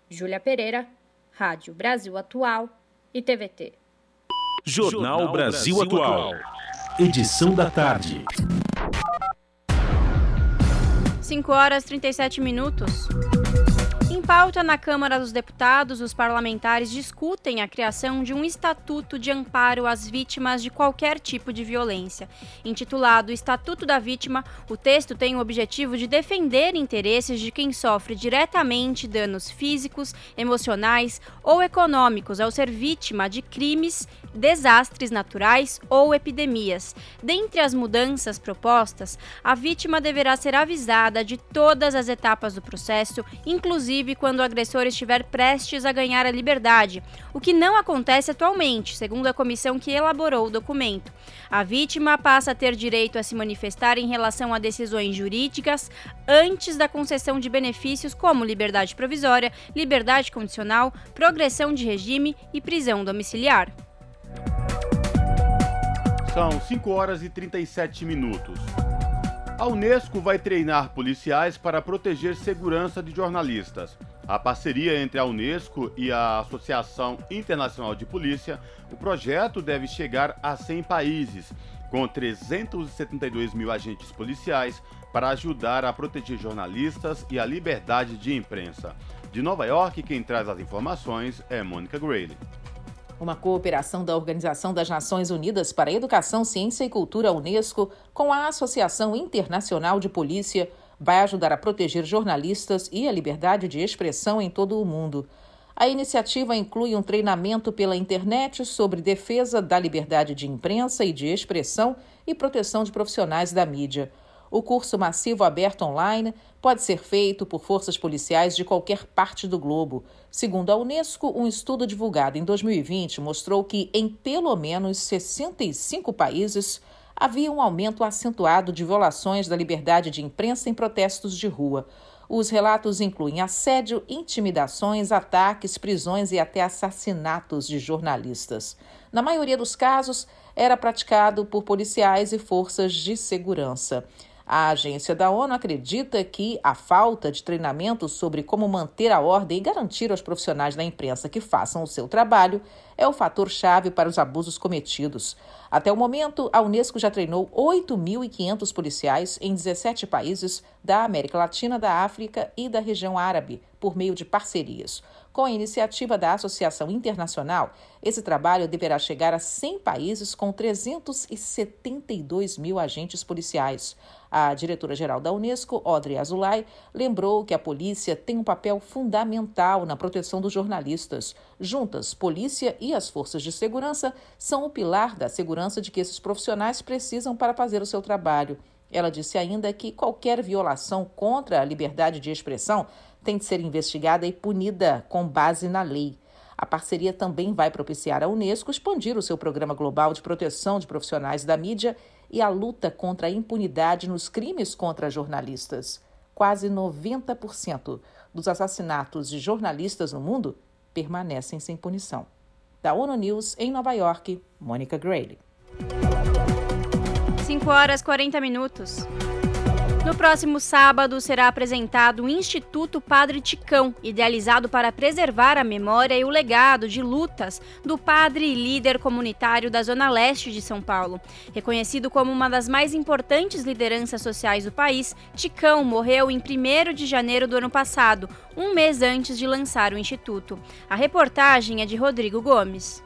Júlia Pereira, Rádio Brasil Atual e TVT. Jornal Brasil Atual. Edição da tarde. 5 horas e 37 minutos. Pauta na Câmara dos Deputados, os parlamentares discutem a criação de um estatuto de amparo às vítimas de qualquer tipo de violência. Intitulado Estatuto da Vítima, o texto tem o objetivo de defender interesses de quem sofre diretamente danos físicos, emocionais ou econômicos ao ser vítima de crimes, desastres naturais ou epidemias. Dentre as mudanças propostas, a vítima deverá ser avisada de todas as etapas do processo, inclusive quando o agressor estiver prestes a ganhar a liberdade, o que não acontece atualmente, segundo a comissão que elaborou o documento. A vítima passa a ter direito a se manifestar em relação a decisões jurídicas antes da concessão de benefícios como liberdade provisória, liberdade condicional, progressão de regime e prisão domiciliar. São 5 horas e 37 minutos. A Unesco vai treinar policiais para proteger segurança de jornalistas. A parceria entre a Unesco e a Associação Internacional de Polícia, o projeto deve chegar a 100 países, com 372 mil agentes policiais para ajudar a proteger jornalistas e a liberdade de imprensa. De Nova York, quem traz as informações é Mônica Grayley. Uma cooperação da Organização das Nações Unidas para a Educação, Ciência e Cultura, Unesco, com a Associação Internacional de Polícia, vai ajudar a proteger jornalistas e a liberdade de expressão em todo o mundo. A iniciativa inclui um treinamento pela internet sobre defesa da liberdade de imprensa e de expressão e proteção de profissionais da mídia. O curso massivo aberto online pode ser feito por forças policiais de qualquer parte do globo. Segundo a Unesco, um estudo divulgado em 2020 mostrou que, em pelo menos 65 países, havia um aumento acentuado de violações da liberdade de imprensa em protestos de rua. Os relatos incluem assédio, intimidações, ataques, prisões e até assassinatos de jornalistas. Na maioria dos casos, era praticado por policiais e forças de segurança. A agência da ONU acredita que a falta de treinamento sobre como manter a ordem e garantir aos profissionais da imprensa que façam o seu trabalho é o fator-chave para os abusos cometidos. Até o momento, a Unesco já treinou 8.500 policiais em 17 países da América Latina, da África e da região árabe, por meio de parcerias. Com a iniciativa da Associação Internacional, esse trabalho deverá chegar a 100 países com 372 mil agentes policiais. A diretora-geral da Unesco, Audrey Azoulay, lembrou que a polícia tem um papel fundamental na proteção dos jornalistas. Juntas, polícia e as forças de segurança são o pilar da segurança de que esses profissionais precisam para fazer o seu trabalho. Ela disse ainda que qualquer violação contra a liberdade de expressão tem de ser investigada e punida com base na lei. A parceria também vai propiciar à Unesco expandir o seu programa global de proteção de profissionais da mídia e a luta contra a impunidade nos crimes contra jornalistas. Quase 90% dos assassinatos de jornalistas no mundo permanecem sem punição. Da ONU News, em Nova York, Mônica Grayle. 5 horas 40 minutos. No próximo sábado será apresentado o Instituto Padre Ticão, idealizado para preservar a memória e o legado de lutas do padre e líder comunitário da Zona Leste de São Paulo. Reconhecido como uma das mais importantes lideranças sociais do país, Ticão morreu em 1 de janeiro do ano passado, um mês antes de lançar o Instituto. A reportagem é de Rodrigo Gomes.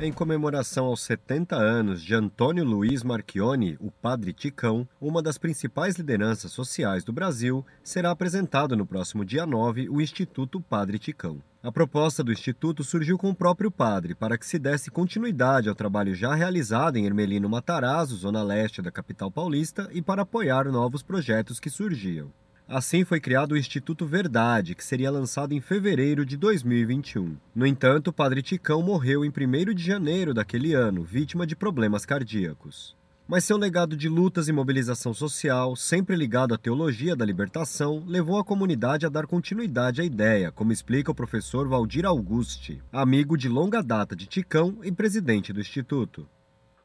Em comemoração aos 70 anos de Antônio Luiz Marchione, o Padre Ticão, uma das principais lideranças sociais do Brasil, será apresentado no próximo dia 9 o Instituto Padre Ticão. A proposta do Instituto surgiu com o próprio padre para que se desse continuidade ao trabalho já realizado em Ermelino Matarazzo, zona leste da capital paulista, e para apoiar novos projetos que surgiam. Assim foi criado o Instituto Verdade, que seria lançado em fevereiro de 2021. No entanto, o Padre Ticão morreu em 1 de janeiro daquele ano, vítima de problemas cardíacos. Mas seu legado de lutas e mobilização social, sempre ligado à teologia da libertação, levou a comunidade a dar continuidade à ideia, como explica o professor Valdir Augusti, amigo de longa data de Ticão e presidente do Instituto.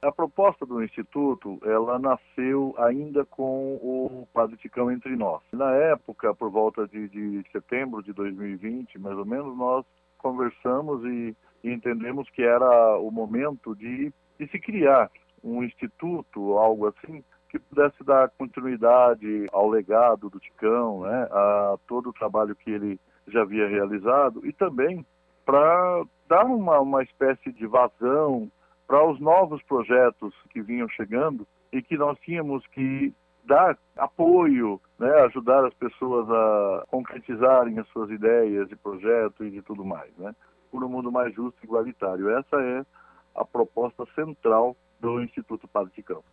A proposta do Instituto, ela nasceu ainda com o Padre Ticão entre nós. Na época, por volta de, de setembro de 2020, mais ou menos, nós conversamos e, e entendemos que era o momento de, de se criar um instituto, algo assim, que pudesse dar continuidade ao legado do Ticão, né, a todo o trabalho que ele já havia realizado e também para dar uma, uma espécie de vazão para os novos projetos que vinham chegando e que nós tínhamos que dar apoio, né, ajudar as pessoas a concretizarem as suas ideias e projetos e de tudo mais, né, por um mundo mais justo e igualitário. Essa é a proposta central do Instituto Padre Ticão.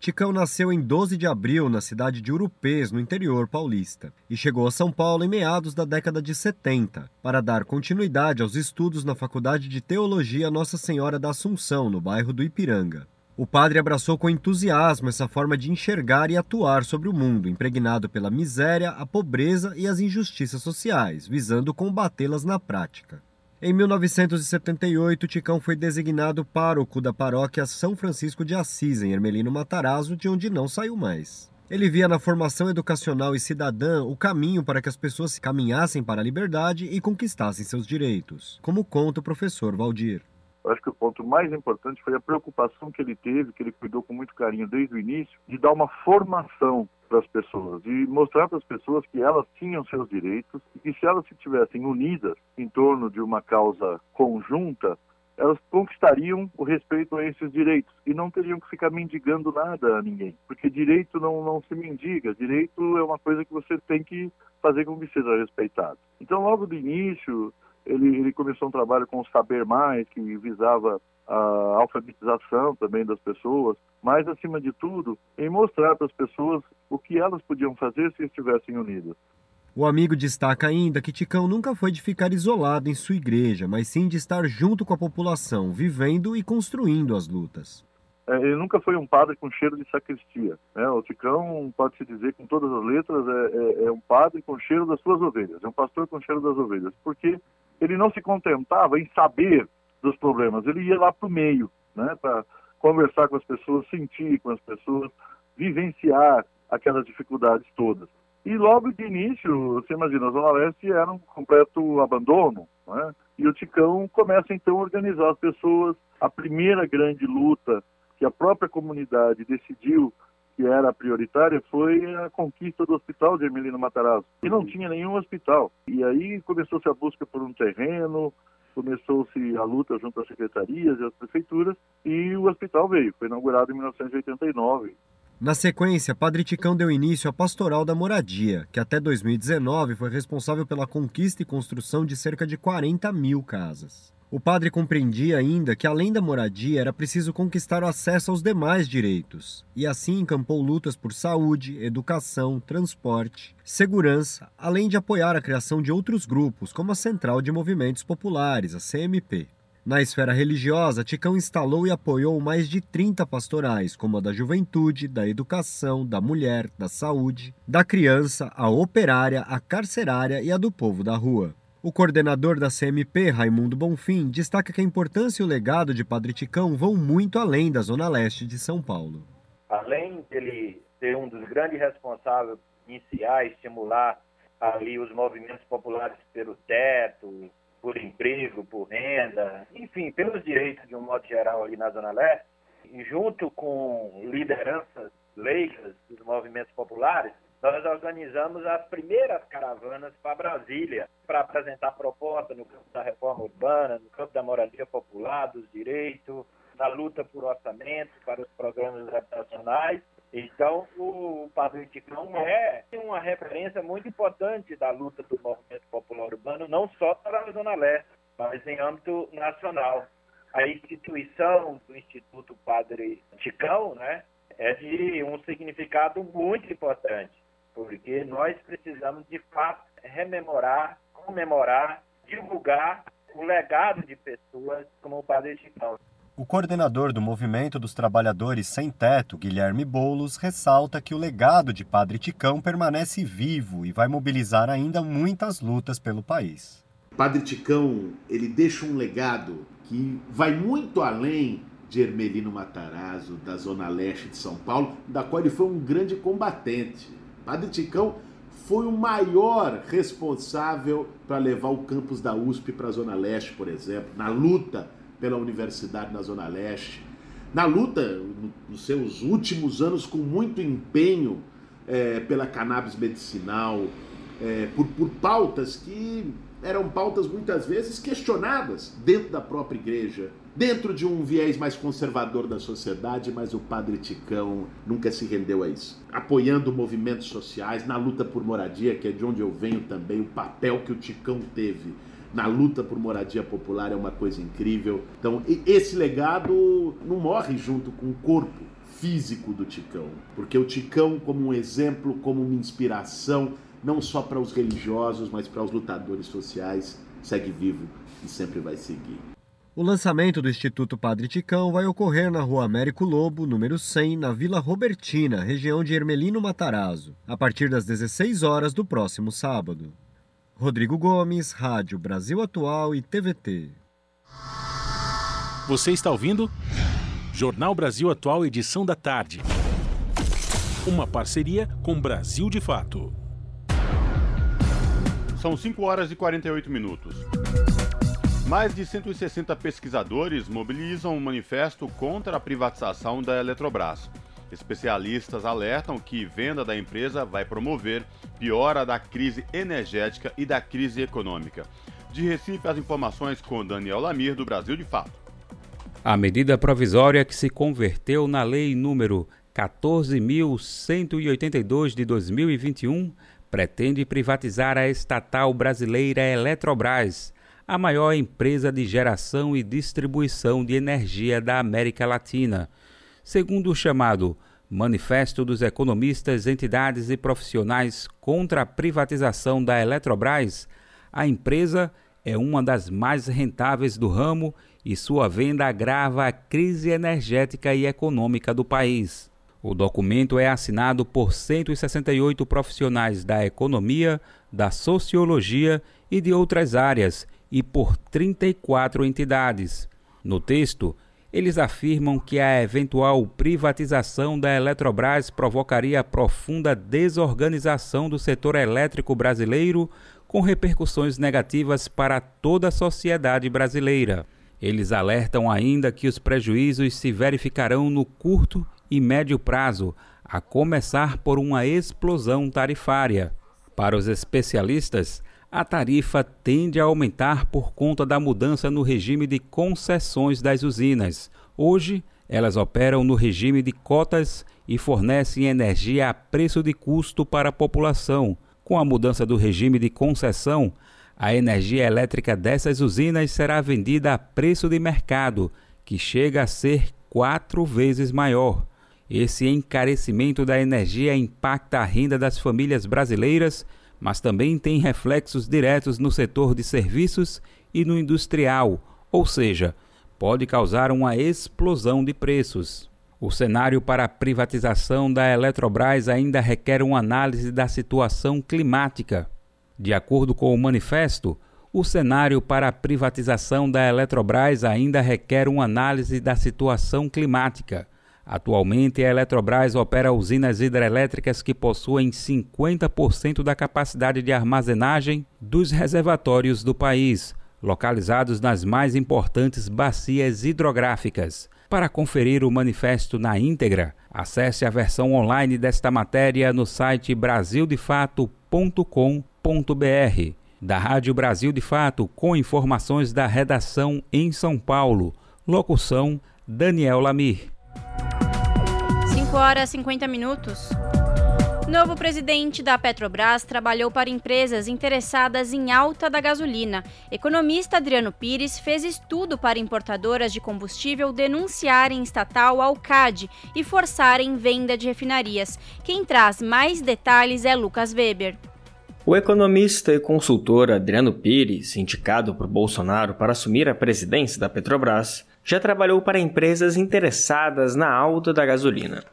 Ticão nasceu em 12 de abril na cidade de Urupês, no interior paulista, e chegou a São Paulo em meados da década de 70 para dar continuidade aos estudos na Faculdade de Teologia Nossa Senhora da Assunção, no bairro do Ipiranga. O padre abraçou com entusiasmo essa forma de enxergar e atuar sobre o mundo, impregnado pela miséria, a pobreza e as injustiças sociais, visando combatê-las na prática. Em 1978, Ticão foi designado pároco da paróquia São Francisco de Assis, em Ermelino Matarazzo, de onde não saiu mais. Ele via na formação educacional e cidadã o caminho para que as pessoas caminhassem para a liberdade e conquistassem seus direitos, como conta o professor Valdir. Eu acho que o ponto mais importante foi a preocupação que ele teve, que ele cuidou com muito carinho desde o início, de dar uma formação para as pessoas e mostrar para as pessoas que elas tinham seus direitos e que se elas se tivessem unidas em torno de uma causa conjunta, elas conquistariam o respeito a esses direitos e não teriam que ficar mendigando nada a ninguém, porque direito não, não se mendiga, direito é uma coisa que você tem que fazer com que seja respeitado. Então, logo do início, ele, ele começou um trabalho com o Saber Mais, que visava a alfabetização também das pessoas, mas, acima de tudo, em mostrar para as pessoas o que elas podiam fazer se estivessem unidas. O amigo destaca ainda que Ticão nunca foi de ficar isolado em sua igreja, mas sim de estar junto com a população, vivendo e construindo as lutas. é, ele nunca foi um padre com cheiro de sacristia. Né? O Ticão, pode-se dizer com todas as letras, é, é, é, um padre com cheiro das suas ovelhas, é um pastor com cheiro das ovelhas, porque ele não se contentava em saber dos problemas, ele ia lá para o meio, né? para conversar com as pessoas, sentir com as pessoas, vivenciar aquelas dificuldades todas. E logo de início, você imagina, a Zona Leste era um completo abandono, né? e o Ticão começa então a organizar as pessoas. A primeira grande luta que a própria comunidade decidiu que era prioritária foi a conquista do hospital de Emilino Matarazzo, e não tinha nenhum hospital. E aí começou-se a busca por um terreno, começou-se a luta junto às secretarias e às prefeituras, e o hospital veio, foi inaugurado em 1989. Na sequência, Padre Ticão deu início à Pastoral da Moradia, que até 2019 foi responsável pela conquista e construção de cerca de 40 mil casas. O padre compreendia ainda que, além da moradia, era preciso conquistar o acesso aos demais direitos, e assim encampou lutas por saúde, educação, transporte, segurança, além de apoiar a criação de outros grupos, como a Central de Movimentos Populares, a CMP. Na esfera religiosa, Ticão instalou e apoiou mais de 30 pastorais, como a da juventude, da educação, da mulher, da saúde, da criança, a operária, a carcerária e a do povo da rua. O coordenador da CMP, Raimundo Bonfim, destaca que a importância e o legado de Padre Ticão vão muito além da Zona Leste de São Paulo. Além dele ser um dos grandes responsáveis iniciar estimular ali os movimentos populares pelo teto, por emprego, por renda, enfim, pelos direitos de um modo geral ali na Zona Leste, junto com lideranças leigas dos movimentos populares, nós organizamos as primeiras caravanas para Brasília, para apresentar proposta no campo da reforma urbana, no campo da moradia popular, dos direitos, na luta por orçamento, para os programas habitacionais. Então, o Padre Ticão é uma referência muito importante da luta do movimento popular urbano, não só para a Zona Leste, mas em âmbito nacional. A instituição do Instituto Padre Ticão né, é de um significado muito importante porque nós precisamos, de fato, rememorar, comemorar, divulgar o legado de pessoas como o Padre Chicão. O coordenador do Movimento dos Trabalhadores Sem Teto, Guilherme Boulos, ressalta que o legado de Padre Ticão permanece vivo e vai mobilizar ainda muitas lutas pelo país. Padre Ticão, ele deixa um legado que vai muito além de Hermelino Matarazzo, da Zona Leste de São Paulo, da qual ele foi um grande combatente. Padre Ticão foi o maior responsável para levar o campus da USP para a Zona Leste, por exemplo, na luta pela universidade na Zona Leste, na luta nos seus últimos anos com muito empenho é, pela cannabis medicinal, é, por, por pautas que eram pautas muitas vezes questionadas dentro da própria igreja, dentro de um viés mais conservador da sociedade, mas o padre Ticão nunca se rendeu a isso. Apoiando movimentos sociais, na luta por moradia, que é de onde eu venho também, o papel que o Ticão teve na luta por moradia popular é uma coisa incrível. Então, esse legado não morre junto com o corpo físico do Ticão, porque o Ticão, como um exemplo, como uma inspiração, não só para os religiosos, mas para os lutadores sociais, segue vivo e sempre vai seguir. O lançamento do Instituto Padre Ticão vai ocorrer na Rua Américo Lobo, número 100, na Vila Robertina, região de Ermelino Matarazzo, a partir das 16 horas do próximo sábado. Rodrigo Gomes, Rádio Brasil Atual e TVT. Você está ouvindo? Jornal Brasil Atual, edição da tarde. Uma parceria com Brasil de Fato. São 5 horas e 48 minutos. Mais de 160 pesquisadores mobilizam um manifesto contra a privatização da Eletrobras. Especialistas alertam que venda da empresa vai promover piora da crise energética e da crise econômica. De Recife, as informações com Daniel Lamir, do Brasil de Fato. A medida provisória que se converteu na Lei número 14.182 de 2021 pretende privatizar a estatal brasileira Eletrobras a maior empresa de geração e distribuição de energia da América Latina. Segundo o chamado Manifesto dos Economistas, Entidades e Profissionais contra a Privatização da Eletrobras, a empresa é uma das mais rentáveis do ramo e sua venda agrava a crise energética e econômica do país. O documento é assinado por 168 profissionais da economia, da sociologia e de outras áreas e por 34 entidades. No texto, eles afirmam que a eventual privatização da Eletrobras provocaria profunda desorganização do setor elétrico brasileiro, com repercussões negativas para toda a sociedade brasileira. Eles alertam ainda que os prejuízos se verificarão no curto e médio prazo, a começar por uma explosão tarifária. Para os especialistas, a tarifa tende a aumentar por conta da mudança no regime de concessões das usinas. Hoje, elas operam no regime de cotas e fornecem energia a preço de custo para a população. Com a mudança do regime de concessão, a energia elétrica dessas usinas será vendida a preço de mercado, que chega a ser quatro vezes maior. Esse encarecimento da energia impacta a renda das famílias brasileiras mas também tem reflexos diretos no setor de serviços e no industrial, ou seja, pode causar uma explosão de preços. O cenário para a privatização da Eletrobras ainda requer uma análise da situação climática. De acordo com o manifesto, o cenário para a privatização da Eletrobras ainda requer uma análise da situação climática Atualmente, a Eletrobras opera usinas hidrelétricas que possuem 50% da capacidade de armazenagem dos reservatórios do país, localizados nas mais importantes bacias hidrográficas. Para conferir o manifesto na íntegra, acesse a versão online desta matéria no site brasildefato.com.br. Da Rádio Brasil de Fato, com informações da redação em São Paulo. Locução: Daniel Lamir. 5 horas e 50 minutos. Novo presidente da Petrobras trabalhou para empresas interessadas em alta da gasolina. Economista Adriano Pires fez estudo para importadoras de combustível denunciarem estatal ao CAD e forçarem venda de refinarias. Quem traz mais detalhes é Lucas Weber. O economista e consultor Adriano Pires, indicado por Bolsonaro para assumir a presidência da Petrobras, já trabalhou para empresas interessadas na alta da gasolina.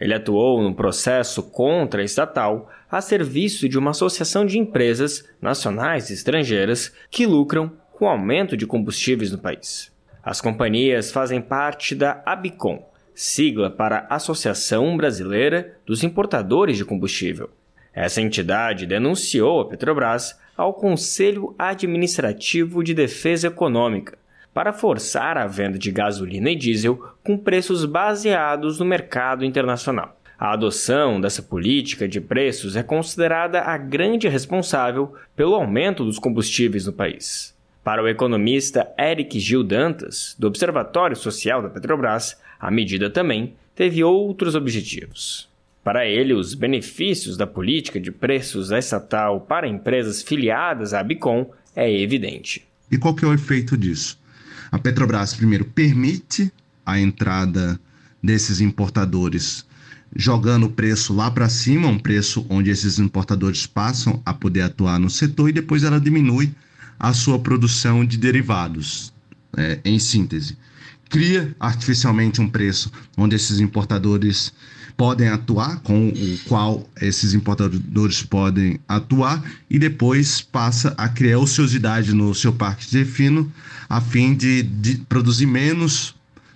Ele atuou no processo contra a estatal a serviço de uma associação de empresas nacionais e estrangeiras que lucram com o aumento de combustíveis no país. As companhias fazem parte da ABICOM, sigla para Associação Brasileira dos Importadores de Combustível. Essa entidade denunciou a Petrobras ao Conselho Administrativo de Defesa Econômica para forçar a venda de gasolina e diesel com preços baseados no mercado internacional. A adoção dessa política de preços é considerada a grande responsável pelo aumento dos combustíveis no país. Para o economista Eric Gil Dantas, do Observatório Social da Petrobras, a medida também teve outros objetivos. Para ele, os benefícios da política de preços da estatal para empresas filiadas à Bicom é evidente. E qual que é o efeito disso? A Petrobras, primeiro, permite a entrada desses importadores jogando o preço lá para cima, um preço onde esses importadores passam a poder atuar no setor e depois ela diminui a sua produção de derivados, é, em síntese. Cria artificialmente um preço onde esses importadores podem atuar, com o qual esses importadores podem atuar, e depois passa a criar ociosidade no seu parque de refino, a fim de, de produzir menos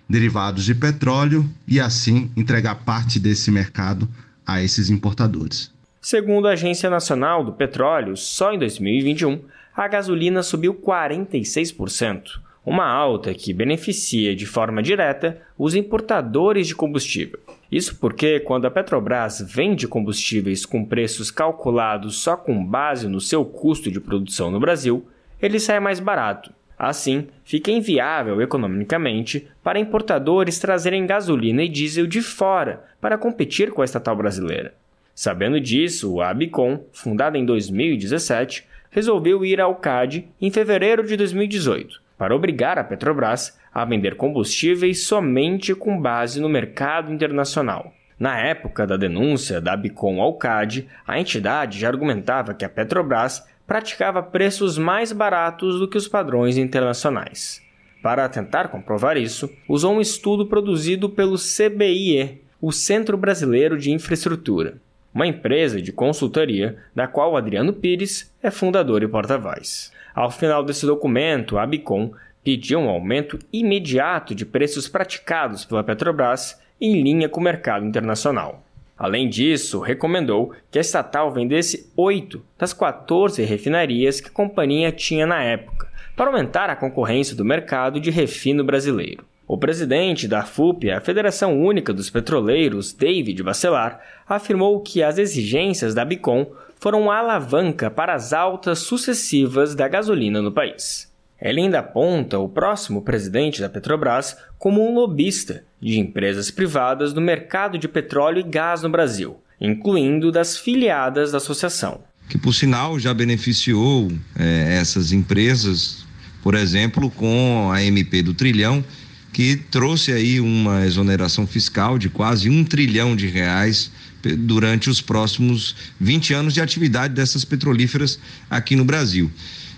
derivados de petróleo e assim entregar parte desse mercado a esses importadores. Segundo a Agência Nacional do Petróleo, só em 2021 a gasolina subiu 46%, uma alta que beneficia de forma direta os importadores de combustível. Isso porque, quando a Petrobras vende combustíveis com preços calculados só com base no seu custo de produção no Brasil, ele sai mais barato. Assim, fica inviável economicamente para importadores trazerem gasolina e diesel de fora para competir com a estatal brasileira. Sabendo disso, a Abicom, fundada em 2017, resolveu ir ao CAD em fevereiro de 2018 para obrigar a Petrobras a vender combustíveis somente com base no mercado internacional. Na época da denúncia da Abicom ao CAD, a entidade já argumentava que a Petrobras praticava preços mais baratos do que os padrões internacionais. Para tentar comprovar isso, usou um estudo produzido pelo CBIE, o Centro Brasileiro de Infraestrutura, uma empresa de consultoria da qual Adriano Pires é fundador e porta-voz. Ao final desse documento, a Bicom pediu um aumento imediato de preços praticados pela Petrobras em linha com o mercado internacional. Além disso, recomendou que a estatal vendesse oito das 14 refinarias que a companhia tinha na época, para aumentar a concorrência do mercado de refino brasileiro. O presidente da FUP, a Federação Única dos Petroleiros, David Bacelar, afirmou que as exigências da Bicom foram uma alavanca para as altas sucessivas da gasolina no país. Ele ainda aponta o próximo presidente da Petrobras como um lobista de empresas privadas no mercado de petróleo e gás no Brasil, incluindo das filiadas da associação. Que, por sinal, já beneficiou é, essas empresas por exemplo, com a MP do trilhão, que trouxe aí uma exoneração fiscal de quase um trilhão de reais durante os próximos 20 anos de atividade dessas petrolíferas aqui no Brasil.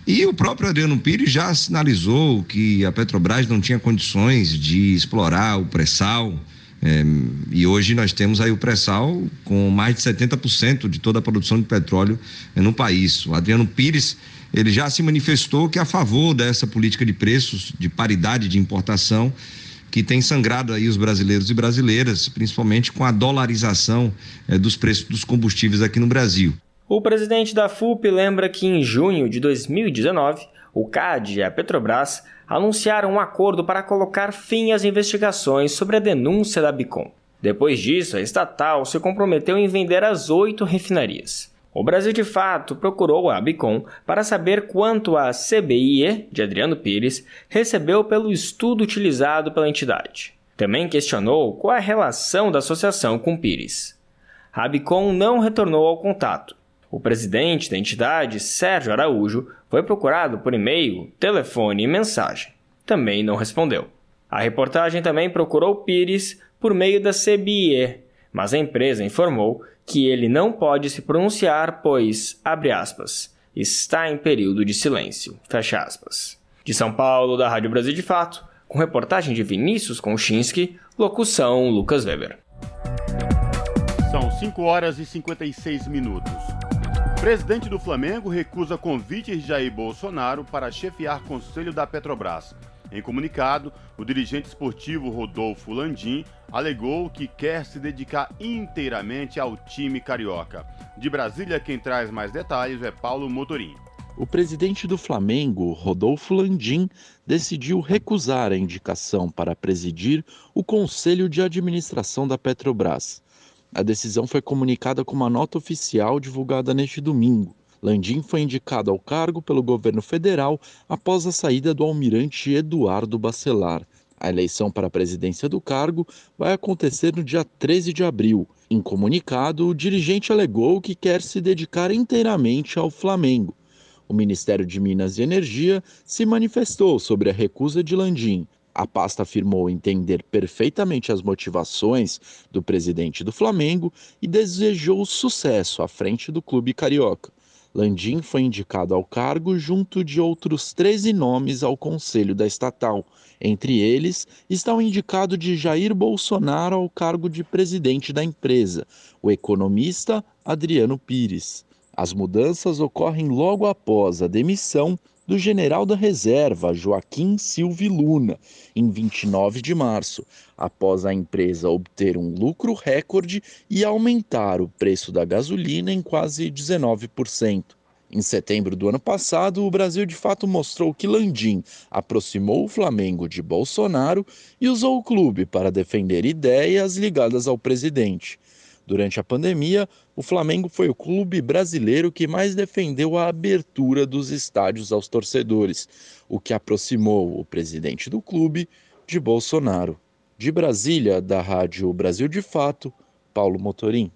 E o próprio Adriano Pires já sinalizou que a Petrobras não tinha condições de explorar o pré-sal. É, e hoje nós temos aí o pré-sal com mais de 70% de toda a produção de petróleo no país. O Adriano Pires ele já se manifestou que é a favor dessa política de preços, de paridade de importação, que tem sangrado aí os brasileiros e brasileiras, principalmente com a dolarização eh, dos preços dos combustíveis aqui no Brasil. O presidente da FUP lembra que em junho de 2019, o CAD e a Petrobras anunciaram um acordo para colocar fim às investigações sobre a denúncia da Bicom. Depois disso, a estatal se comprometeu em vender as oito refinarias. O Brasil de Fato procurou a Abicom para saber quanto a CBIE de Adriano Pires recebeu pelo estudo utilizado pela entidade. Também questionou qual a relação da associação com Pires. A Abicom não retornou ao contato. O presidente da entidade, Sérgio Araújo, foi procurado por e-mail, telefone e mensagem. Também não respondeu. A reportagem também procurou Pires por meio da CBIE, mas a empresa informou que ele não pode se pronunciar, pois, abre aspas, está em período de silêncio, fecha aspas. De São Paulo, da Rádio Brasil de Fato, com reportagem de Vinícius Konchinski, locução Lucas Weber. São 5 horas e 56 minutos. Presidente do Flamengo recusa convite de Jair Bolsonaro para chefiar conselho da Petrobras. Em comunicado, o dirigente esportivo Rodolfo Landim alegou que quer se dedicar inteiramente ao time carioca. De Brasília, quem traz mais detalhes é Paulo Motorim. O presidente do Flamengo, Rodolfo Landim, decidiu recusar a indicação para presidir o Conselho de Administração da Petrobras. A decisão foi comunicada com uma nota oficial divulgada neste domingo. Landim foi indicado ao cargo pelo governo federal após a saída do almirante Eduardo Bacelar. A eleição para a presidência do cargo vai acontecer no dia 13 de abril. Em comunicado, o dirigente alegou que quer se dedicar inteiramente ao Flamengo. O Ministério de Minas e Energia se manifestou sobre a recusa de Landim. A pasta afirmou entender perfeitamente as motivações do presidente do Flamengo e desejou sucesso à frente do clube carioca. Landim foi indicado ao cargo junto de outros 13 nomes ao conselho da estatal. Entre eles está o indicado de Jair Bolsonaro ao cargo de presidente da empresa, o economista Adriano Pires. As mudanças ocorrem logo após a demissão do general da reserva Joaquim Silva Luna, em 29 de março, após a empresa obter um lucro recorde e aumentar o preço da gasolina em quase 19%. Em setembro do ano passado, o Brasil de fato mostrou que Landim aproximou o Flamengo de Bolsonaro e usou o clube para defender ideias ligadas ao presidente. Durante a pandemia, o Flamengo foi o clube brasileiro que mais defendeu a abertura dos estádios aos torcedores, o que aproximou o presidente do clube de Bolsonaro. De Brasília, da Rádio Brasil de Fato, Paulo Motorim.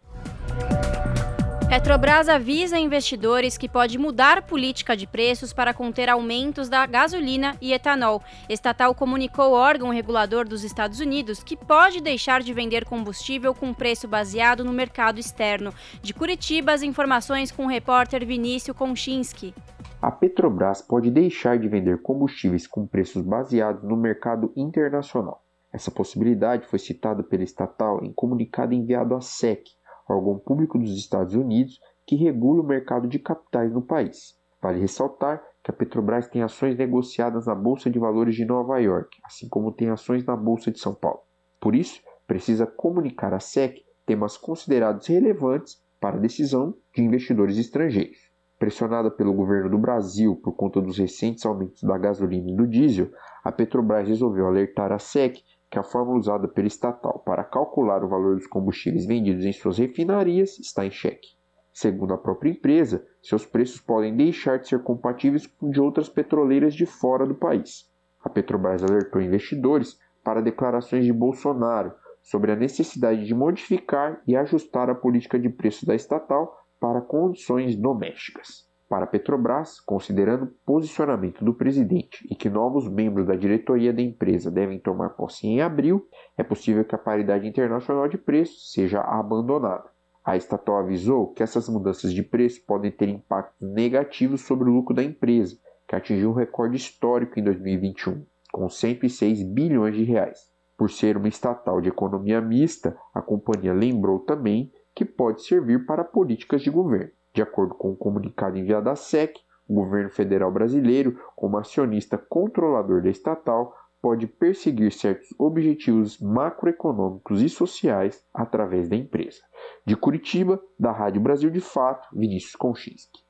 Petrobras avisa investidores que pode mudar política de preços para conter aumentos da gasolina e etanol. Estatal comunicou órgão regulador dos Estados Unidos que pode deixar de vender combustível com preço baseado no mercado externo. De Curitiba, as informações com o repórter Vinícius Konchinski. a Petrobras pode deixar de vender combustíveis com preços baseados no mercado internacional. Essa possibilidade foi citada pela estatal em comunicado enviado à SEC, órgão público dos Estados Unidos que regula o mercado de capitais no país. Vale ressaltar que a Petrobras tem ações negociadas na Bolsa de Valores de Nova York, assim como tem ações na Bolsa de São Paulo. Por isso, precisa comunicar à SEC temas considerados relevantes para a decisão de investidores estrangeiros. Pressionada pelo governo do Brasil por conta dos recentes aumentos da gasolina e do diesel, a Petrobras resolveu alertar a SEC que a fórmula usada pela estatal para calcular o valor dos combustíveis vendidos em suas refinarias está em xeque. Segundo a própria empresa, seus preços podem deixar de ser compatíveis com de outras petroleiras de fora do país. A Petrobras alertou investidores para declarações de Bolsonaro sobre a necessidade de modificar e ajustar a política de preço da estatal para condições domésticas. Para a Petrobras, considerando o posicionamento do presidente e que novos membros da diretoria da empresa devem tomar posse em abril, é possível que a paridade internacional de preços seja abandonada. A estatal avisou que essas mudanças de preço podem ter impactos negativos sobre o lucro da empresa, que atingiu um recorde histórico em 2021, com 106 bilhões de reais. Por ser uma estatal de economia mista, a companhia lembrou também que pode servir para políticas de governo. De acordo com o um comunicado enviado à SEC, o governo federal brasileiro, como acionista controlador da estatal, pode perseguir certos objetivos macroeconômicos e sociais através da empresa. De Curitiba, da Rádio Brasil de Fato, Vinícius Konchinski.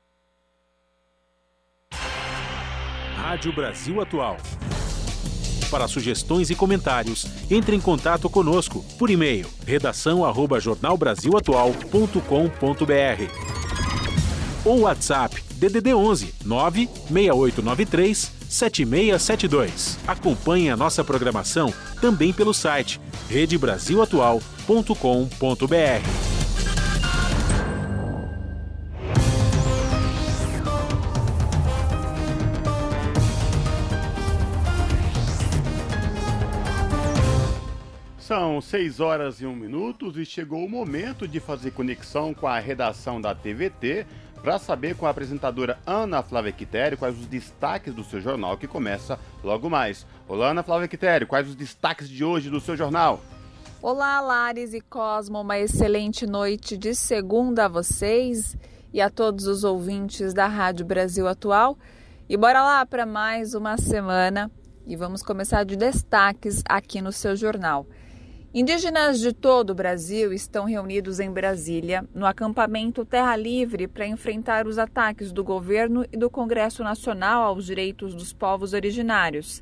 Rádio Brasil Atual. Para sugestões e comentários, entre em contato conosco por e-mail redação@jornalbrasilatual.com.br ou WhatsApp DDD 11 96893 7672. Acompanhe a nossa programação também pelo site redebrasilatual.com.br. São 6 horas e 1 minuto e chegou o momento de fazer conexão com a redação da TVT para saber com a apresentadora Ana Flávia Quitério quais os destaques do seu jornal que começa logo mais. Olá, Ana Flávia Quitério, quais os destaques de hoje do seu jornal? Olá, Lares e Cosmo, uma excelente noite de segunda a vocês e a todos os ouvintes da Rádio Brasil Atual. E bora lá para mais uma semana e vamos começar de destaques aqui no seu jornal. Indígenas de todo o Brasil estão reunidos em Brasília, no acampamento Terra Livre, para enfrentar os ataques do governo e do Congresso Nacional aos direitos dos povos originários.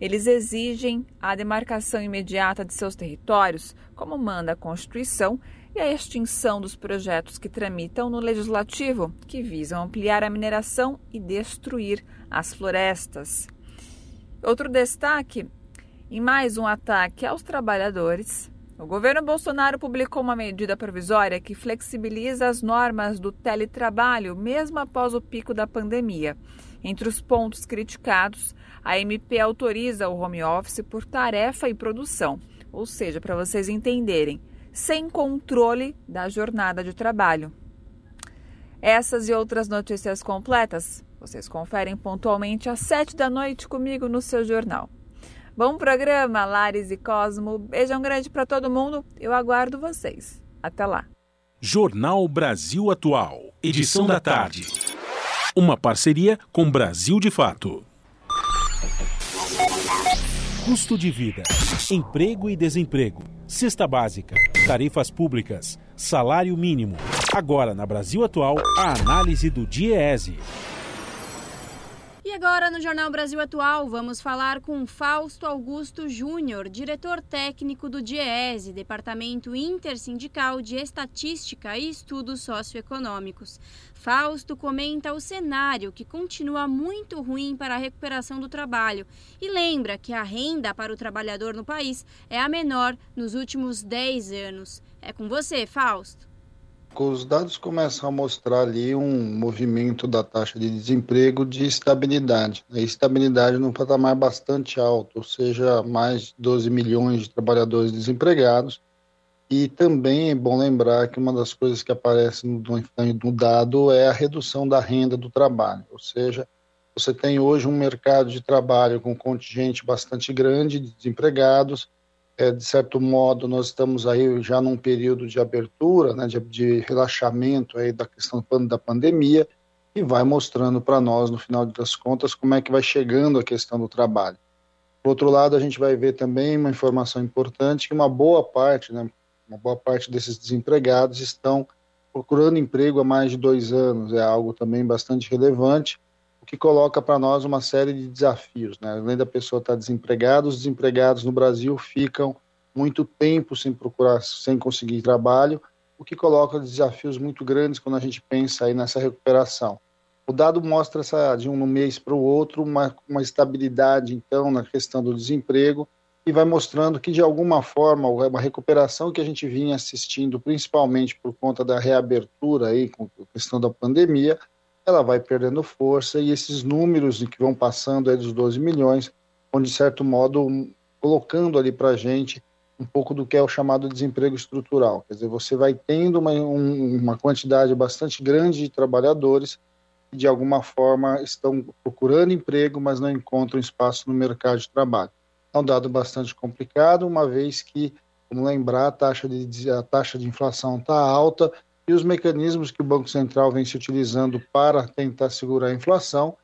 Eles exigem a demarcação imediata de seus territórios, como manda a Constituição, e a extinção dos projetos que tramitam no Legislativo, que visam ampliar a mineração e destruir as florestas. Outro destaque em mais um ataque aos trabalhadores, o governo Bolsonaro publicou uma medida provisória que flexibiliza as normas do teletrabalho mesmo após o pico da pandemia. Entre os pontos criticados, a MP autoriza o home office por tarefa e produção, ou seja, para vocês entenderem, sem controle da jornada de trabalho. Essas e outras notícias completas vocês conferem pontualmente às sete da noite comigo no seu jornal. Bom programa, Lares e Cosmo. Beijão grande para todo mundo. Eu aguardo vocês. Até lá. Jornal Brasil Atual. Edição da tarde. Uma parceria com Brasil de Fato. Custo de vida, emprego e desemprego, cesta básica, tarifas públicas, salário mínimo. Agora na Brasil Atual, a análise do DIEESE. E agora, no Jornal Brasil Atual, vamos falar com Fausto Augusto Júnior, diretor técnico do DIESE, Departamento Intersindical de Estatística e Estudos Socioeconômicos. Fausto comenta o cenário que continua muito ruim para a recuperação do trabalho e lembra que a renda para o trabalhador no país é a menor nos últimos 10 anos. É com você, Fausto. Os dados começam a mostrar ali um movimento da taxa de desemprego de estabilidade. A estabilidade num patamar bastante alto, ou seja, mais de 12 milhões de trabalhadores desempregados E também é bom lembrar que uma das coisas que aparece no, no dado é a redução da renda do trabalho, ou seja, você tem hoje um mercado de trabalho com um contingente bastante grande de desempregados. É, de certo modo, nós estamos aí já num período de abertura, né, de, de relaxamento aí da questão da pandemia, e vai mostrando para nós, no final das contas, como é que vai chegando a questão do trabalho. Por outro lado, a gente vai ver também uma informação importante que uma boa parte, né, uma boa parte desses desempregados estão procurando emprego há mais de dois anos. É algo também bastante relevante, o que coloca para nós uma série de desafios. Né? Além da pessoa estar desempregada, os desempregados no Brasil ficam muito tempo sem procurar, sem conseguir trabalho, o que coloca desafios muito grandes quando a gente pensa aí nessa recuperação. O dado mostra essa, de um mês para o outro uma, uma estabilidade, então, na questão do desemprego e vai mostrando que, de alguma forma, uma recuperação que a gente vinha assistindo, principalmente por conta da reabertura aí, com a questão da pandemia, ela vai perdendo força e esses números que vão passando aí dos 12 milhões, vão, de certo modo, colocando ali para a gente um pouco do que é o chamado desemprego estrutural. Quer dizer, você vai tendo uma, um, uma quantidade bastante grande de trabalhadores que, de alguma forma, estão procurando emprego, mas não encontram espaço no mercado de trabalho. É um dado bastante complicado, uma vez que, vamos lembrar, a taxa de, a taxa de inflação está alta e os mecanismos que o Banco Central vem se utilizando para tentar segurar a inflação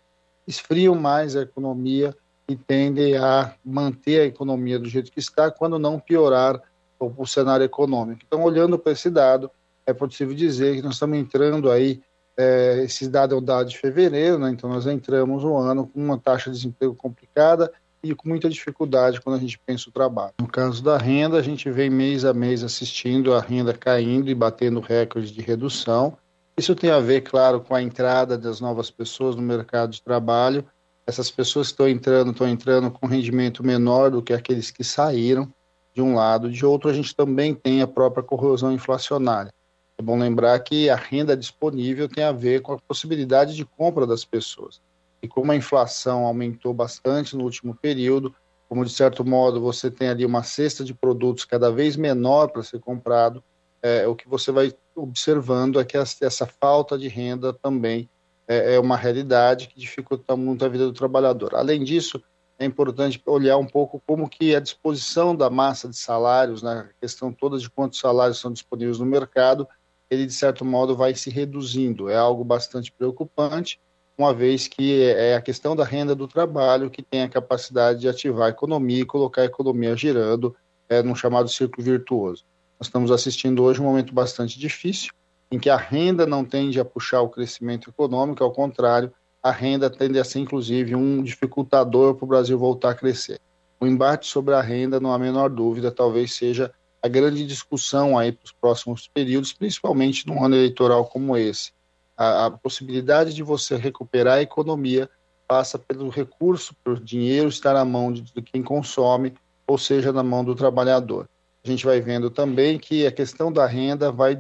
esfriam mais a economia e tendem a manter a economia do jeito que está, quando não piorar o, cenário econômico. Então, olhando para esse dado, é possível dizer que nós estamos entrando aí, é, esse dado é o dado de fevereiro, né, então nós entramos no ano com uma taxa de desemprego complicada e com muita dificuldade quando a gente pensa o trabalho. No caso da renda, a gente vem mês a mês assistindo a renda caindo e batendo recordes de redução. Isso tem a ver, claro, com a entrada das novas pessoas no mercado de trabalho, essas pessoas que estão entrando, estão entrando com rendimento menor do que aqueles que saíram, de um lado. De outro, a gente também tem a própria corrosão inflacionária. É bom lembrar que a renda disponível tem a ver com a possibilidade de compra das pessoas. E como a inflação aumentou bastante no último período, como de certo modo você tem ali uma cesta de produtos cada vez menor para ser comprado, é, o que você vai observando é que essa falta de renda também é, é uma realidade que dificulta muito a vida do trabalhador. Além disso, é importante olhar um pouco como que a disposição da massa de salários, né, a questão toda de quantos salários são disponíveis no mercado, ele de certo modo vai se reduzindo. É algo bastante preocupante, uma vez que é a questão da renda do trabalho que tem a capacidade de ativar a economia e colocar a economia girando é, num chamado círculo virtuoso. Nós estamos assistindo hoje um momento bastante difícil, em que a renda não tende a puxar o crescimento econômico, ao contrário, a renda tende a ser, inclusive, um dificultador para o Brasil voltar a crescer. O embate sobre a renda, não há a menor dúvida, talvez seja a grande discussão aí para os próximos períodos, principalmente num ano eleitoral como esse. A, a possibilidade de você recuperar a economia passa pelo recurso, pelo dinheiro estar na mão de, de quem consome, ou seja, na mão do trabalhador. A gente vai vendo também que a questão da renda vai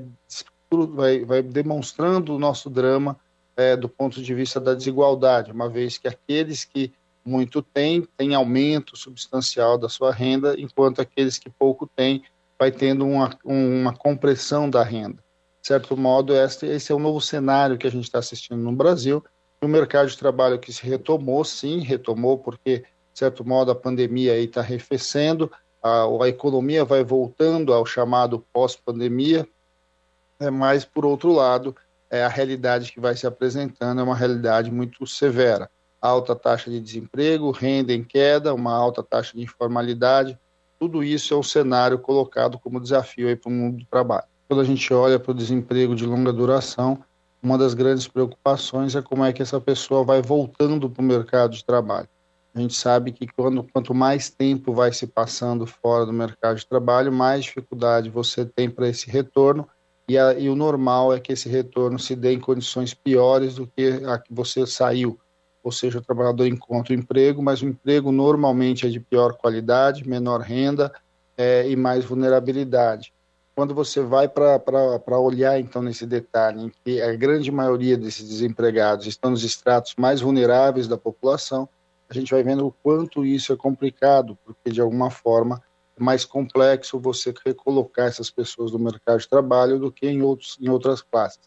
vai, vai demonstrando o nosso drama é, do ponto de vista da desigualdade, uma vez que aqueles que muito têm, têm aumento substancial da sua renda, enquanto aqueles que pouco têm, vai tendo uma, uma compressão da renda. Certo modo, esse é o novo cenário que a gente está assistindo no Brasil. O mercado de trabalho que se retomou, sim, retomou, porque, de certo modo, a pandemia está arrefecendo, a, a economia vai voltando ao chamado pós-pandemia, é, mas, por outro lado, é, a realidade que vai se apresentando é uma realidade muito severa. Alta taxa de desemprego, renda em queda, uma alta taxa de informalidade, tudo isso é um cenário colocado como desafio para o mundo do trabalho. Quando a gente olha para o desemprego de longa duração, uma das grandes preocupações é como é que essa pessoa vai voltando para o mercado de trabalho. A gente sabe que quando, quanto mais tempo vai se passando fora do mercado de trabalho, mais dificuldade você tem para esse retorno e, a, e, o normal é que esse retorno se dê em condições piores do que a que você saiu. Ou seja, o trabalhador encontra o emprego, mas o emprego normalmente é de pior qualidade, menor renda é, e mais vulnerabilidade. Quando você vai para olhar então nesse detalhe, em que a grande maioria desses desempregados estão nos estratos mais vulneráveis da população, a gente vai vendo o quanto isso é complicado, porque de alguma forma mais complexo você recolocar essas pessoas no mercado de trabalho do que em, outros, em outras classes.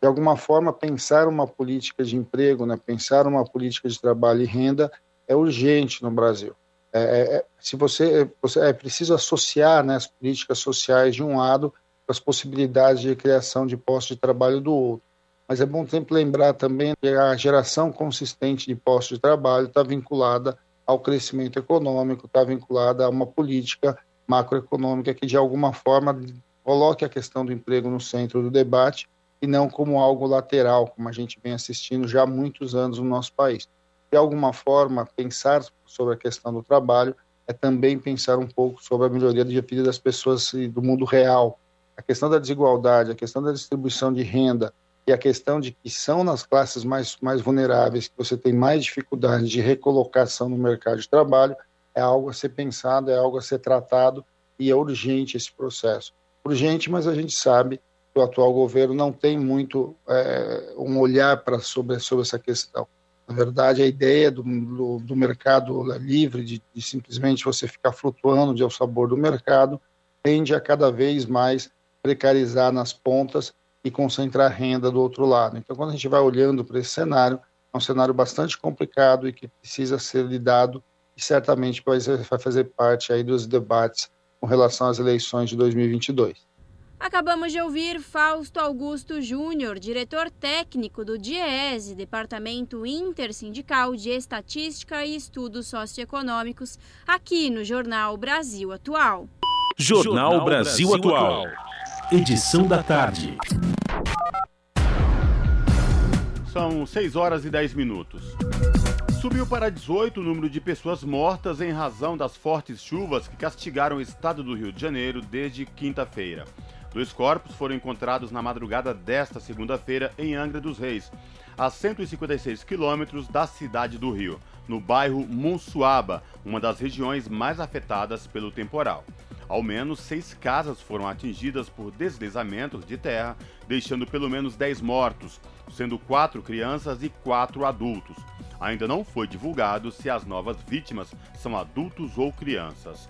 De alguma forma, pensar uma política de emprego, né, pensar uma política de trabalho e renda é urgente no Brasil. É, é, é se você, você é preciso associar né, as políticas sociais de um lado com as possibilidades de criação de postos de trabalho do outro. Mas é bom sempre lembrar também que a geração consistente de postos de trabalho está vinculada ao crescimento econômico, está vinculada a uma política macroeconômica que, de alguma forma, coloque a questão do emprego no centro do debate e não como algo lateral, como a gente vem assistindo já há muitos anos no nosso país. De alguma forma, pensar sobre a questão do trabalho é também pensar um pouco sobre a melhoria da vida das pessoas do mundo real. A questão da desigualdade, a questão da distribuição de renda, e a questão de que são nas classes mais, mais vulneráveis que você tem mais dificuldade de recolocação no mercado de trabalho, é algo a ser pensado, é algo a ser tratado e é urgente esse processo. Urgente, mas a gente sabe que o atual governo não tem muito é, um olhar para sobre, sobre essa questão. Na verdade, a ideia do, do, do mercado livre, de, de simplesmente você ficar flutuando ao sabor do mercado, tende a cada vez mais precarizar nas pontas e concentrar renda do outro lado. Então, quando a gente vai olhando para esse cenário, é um cenário bastante complicado e que precisa ser lidado e certamente vai fazer parte aí dos debates com relação às eleições de 2022. Acabamos de ouvir Fausto Augusto Júnior, diretor técnico do DIEESE, Departamento Intersindical de Estatística e Estudos Socioeconômicos, aqui no Jornal Brasil Atual. Jornal Brasil Atual edição da tarde. São 6 horas e 10 minutos. Subiu para 18 o número de pessoas mortas em razão das fortes chuvas que castigaram o estado do Rio de Janeiro desde quinta-feira. Dois corpos foram encontrados na madrugada desta segunda-feira em Angra dos Reis, a 156 quilômetros da cidade do Rio, no bairro Monsuaba, uma das regiões mais afetadas pelo temporal. Ao menos seis casas foram atingidas por deslizamentos de terra, deixando pelo menos 10 mortos, sendo quatro crianças e quatro adultos. Ainda não foi divulgado se as novas vítimas são adultos ou crianças.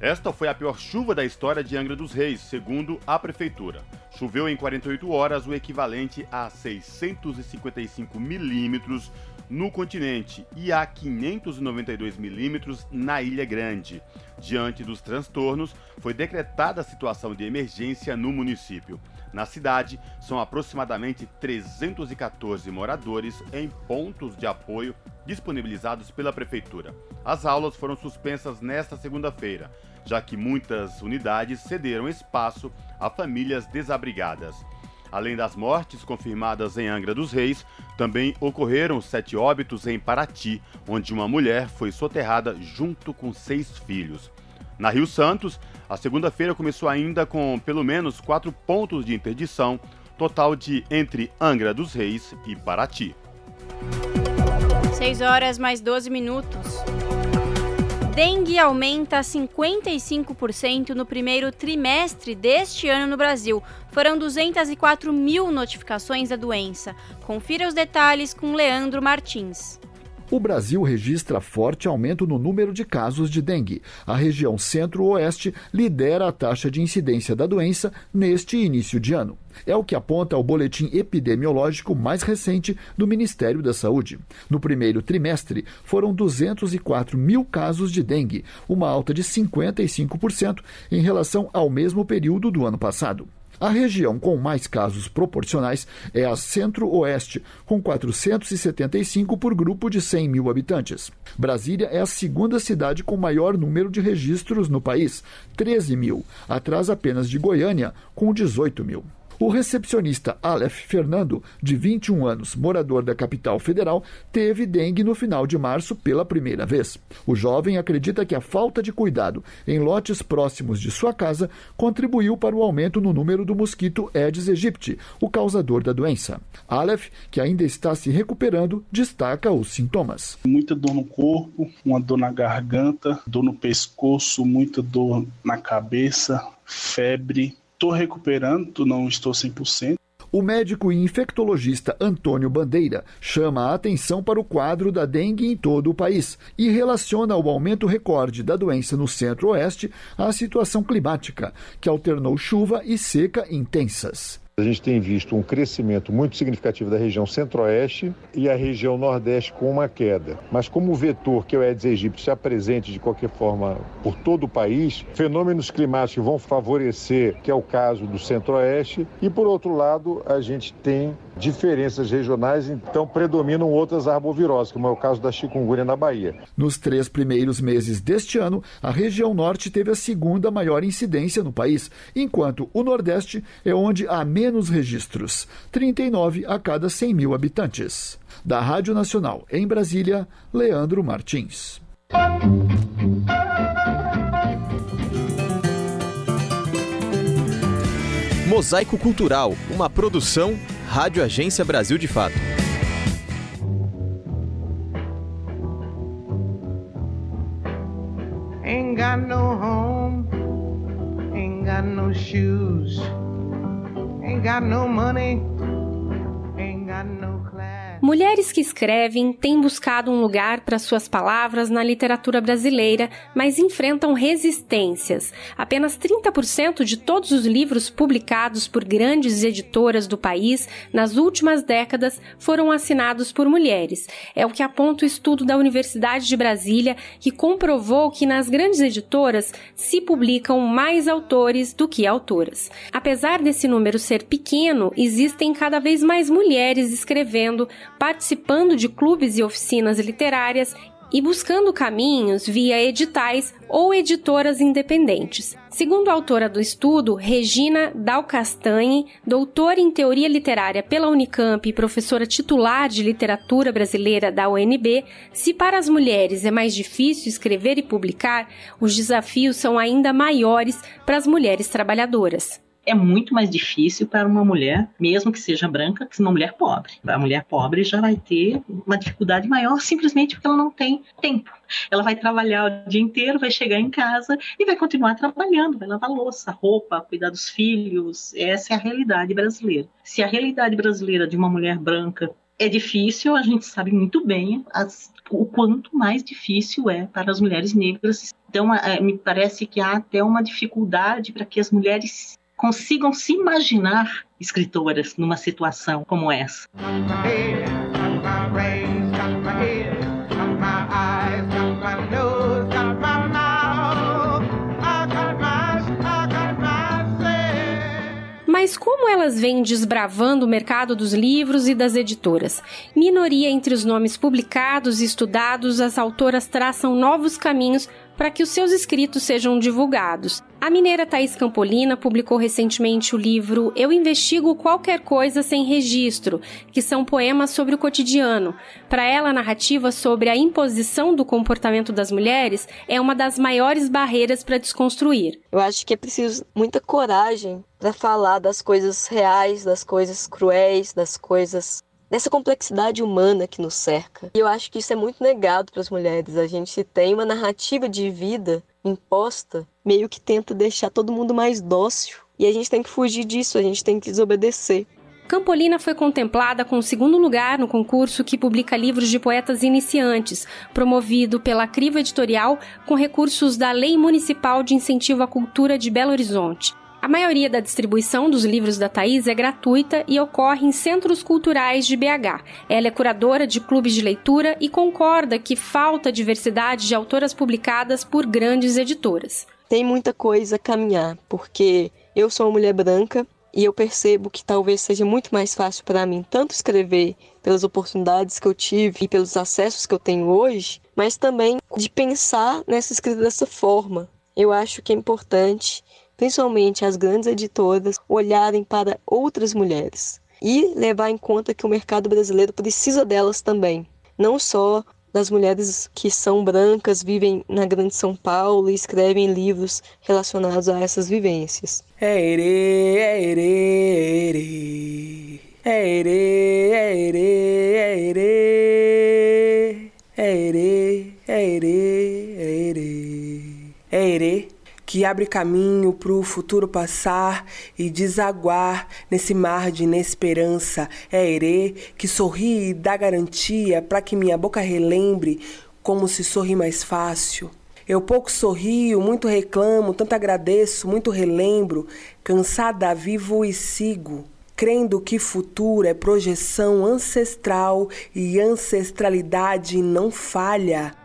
Esta foi a pior chuva da história de Angra dos Reis, segundo a prefeitura. Choveu em 48 horas o equivalente a 655 milímetros no continente e a 592 milímetros na Ilha Grande. Diante dos transtornos, foi decretada a situação de emergência no município. Na cidade, são aproximadamente 314 moradores em pontos de apoio disponibilizados pela prefeitura. As aulas foram suspensas nesta segunda-feira, já que muitas unidades cederam espaço a famílias desabrigadas. Além das mortes confirmadas em Angra dos Reis, também ocorreram sete óbitos em Paraty, onde uma mulher foi soterrada junto com seis filhos. Na Rio Santos, a segunda-feira começou ainda com pelo menos quatro pontos de interdição, total de entre Angra dos Reis e Paraty. 6 horas mais 12 minutos. Dengue aumenta 55% no primeiro trimestre deste ano no Brasil. Foram 204 mil notificações da doença. Confira os detalhes com Leandro Martins. O Brasil registra forte aumento no número de casos de dengue. A região centro-oeste lidera a taxa de incidência da doença neste início de ano. É o que aponta o boletim epidemiológico mais recente do Ministério da Saúde. No primeiro trimestre, foram 204 mil casos de dengue, uma alta de 55% em relação ao mesmo período do ano passado. A região com mais casos proporcionais é a Centro-Oeste, com 475 por grupo de 100 mil habitantes. Brasília é a segunda cidade com maior número de registros no país, 13 mil, atrás apenas de Goiânia, com 18 mil. O recepcionista Aleph Fernando, de 21 anos, morador da capital federal, teve dengue no final de março pela primeira vez. O jovem acredita que a falta de cuidado em lotes próximos de sua casa contribuiu para o aumento no número do mosquito Aedes aegypti, o causador da doença. Aleph, que ainda está se recuperando, destaca os sintomas. Muita dor no corpo, uma dor na garganta, dor no pescoço, muita dor na cabeça, febre, estou recuperando, não estou 100%. O médico e infectologista Antônio Bandeira chama a atenção para o quadro da dengue em todo o país e relaciona o aumento recorde da doença no centro-oeste à situação climática, que alternou chuva e seca intensas. A gente tem visto um crescimento muito significativo da região centro-oeste e a região nordeste com uma queda. Mas como o vetor que é o Aedes aegypti está presente de qualquer forma por todo o país, fenômenos climáticos vão favorecer, que é o caso do centro-oeste, e por outro lado, a gente tem diferenças regionais, então predominam outras arboviroses, como é o caso da chikungunya na Bahia. Nos três primeiros meses deste ano, a região norte teve a segunda maior incidência no país, enquanto o nordeste é onde há menos registros, 39 a cada 100 mil habitantes. Da Rádio Nacional, em Brasília, Leandro Martins. Mosaico Cultural, uma produção Rádio Agência Brasil de Fato. Ain't got no home, ain't got no shoes, ain't got no money, ain't got no Mulheres que escrevem têm buscado um lugar para suas palavras na literatura brasileira, mas enfrentam resistências. Apenas 30% de todos os livros publicados por grandes editoras do país nas últimas décadas foram assinados por mulheres. É o que aponta o estudo da Universidade de Brasília, que comprovou que nas grandes editoras se publicam mais autores do que autoras. Apesar desse número ser pequeno, existem cada vez mais mulheres escrevendo participando de clubes e oficinas literárias e buscando caminhos via editais ou editoras independentes. Segundo a autora do estudo, Regina Dalcastanhe, doutora em teoria literária pela Unicamp e professora titular de literatura brasileira da UNB, se para as mulheres é mais difícil escrever e publicar, os desafios são ainda maiores para as mulheres trabalhadoras é muito mais difícil para uma mulher, mesmo que seja branca, que uma mulher pobre. A mulher pobre já vai ter uma dificuldade maior simplesmente porque ela não tem tempo. Ela vai trabalhar o dia inteiro, vai chegar em casa e vai continuar trabalhando, vai lavar louça, roupa, cuidar dos filhos. Essa é a realidade brasileira. Se a realidade brasileira de uma mulher branca é difícil, a gente sabe muito bem as, o quanto mais difícil é para as mulheres negras. Então, é, me parece que há até uma dificuldade para que as mulheres consigam se imaginar escritoras numa situação como essa. Mas como elas vêm desbravando o mercado dos livros e das editoras? Minoria entre os nomes publicados e estudados, as autoras traçam novos caminhos para que os seus escritos sejam divulgados. A mineira Thais Campolina publicou recentemente o livro Eu Investigo Qualquer Coisa Sem Registro, que são poemas sobre o cotidiano. Para ela, a narrativa sobre a imposição do comportamento das mulheres é uma das maiores barreiras para desconstruir. Eu acho que é preciso muita coragem para falar das coisas reais, das coisas cruéis, das coisas dessa complexidade humana que nos cerca. E eu acho que isso é muito negado para as mulheres. A gente tem uma narrativa de vida imposta, meio que tenta deixar todo mundo mais dócil. E a gente tem que fugir disso, a gente tem que desobedecer. Campolina foi contemplada com o segundo lugar no concurso que publica livros de poetas iniciantes, promovido pela Criva Editorial com recursos da Lei Municipal de Incentivo à Cultura de Belo Horizonte. A maioria da distribuição dos livros da Thais é gratuita e ocorre em centros culturais de BH. Ela é curadora de clubes de leitura e concorda que falta diversidade de autoras publicadas por grandes editoras. Tem muita coisa a caminhar, porque eu sou uma mulher branca e eu percebo que talvez seja muito mais fácil para mim tanto escrever pelas oportunidades que eu tive e pelos acessos que eu tenho hoje, mas também de pensar nessa escrita dessa forma. Eu acho que é importante principalmente as grandes editoras, olharem para outras mulheres e levar em conta que o mercado brasileiro precisa delas também, não só das mulheres que são brancas, vivem na Grande São Paulo e escrevem livros relacionados a essas vivências. É ere, é ere, é ere. É ere, é ere, que abre caminho para o futuro passar e desaguar nesse mar de inesperança. É Herê que sorri e dá garantia para que minha boca relembre como se sorri mais fácil. Eu pouco sorrio, muito reclamo, tanto agradeço, muito relembro, cansada vivo e sigo crendo que futuro é projeção ancestral e ancestralidade não falha.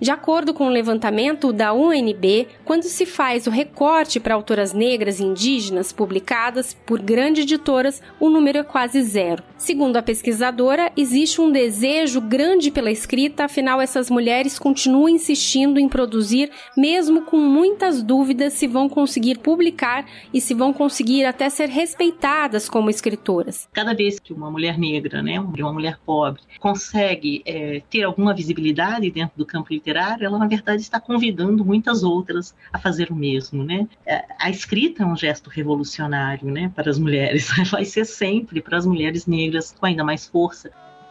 De acordo com o levantamento da UNB, quando se faz o recorte para autoras negras e indígenas publicadas por grandes editoras, o número é quase zero. Segundo a pesquisadora, existe um desejo grande pela escrita, afinal, essas mulheres continuam insistindo em produzir, mesmo com muitas dúvidas se vão conseguir publicar e se vão conseguir até ser respeitadas como escritoras. Cada vez que uma mulher negra, né, uma mulher pobre, consegue é, ter alguma visibilidade dentro do campo literário, literária, ela na verdade está convidando muitas outras a fazer o mesmo, né? É, a escrita é um gesto revolucionário, né, para as mulheres. Vai ser sempre para as mulheres negras com ainda mais força.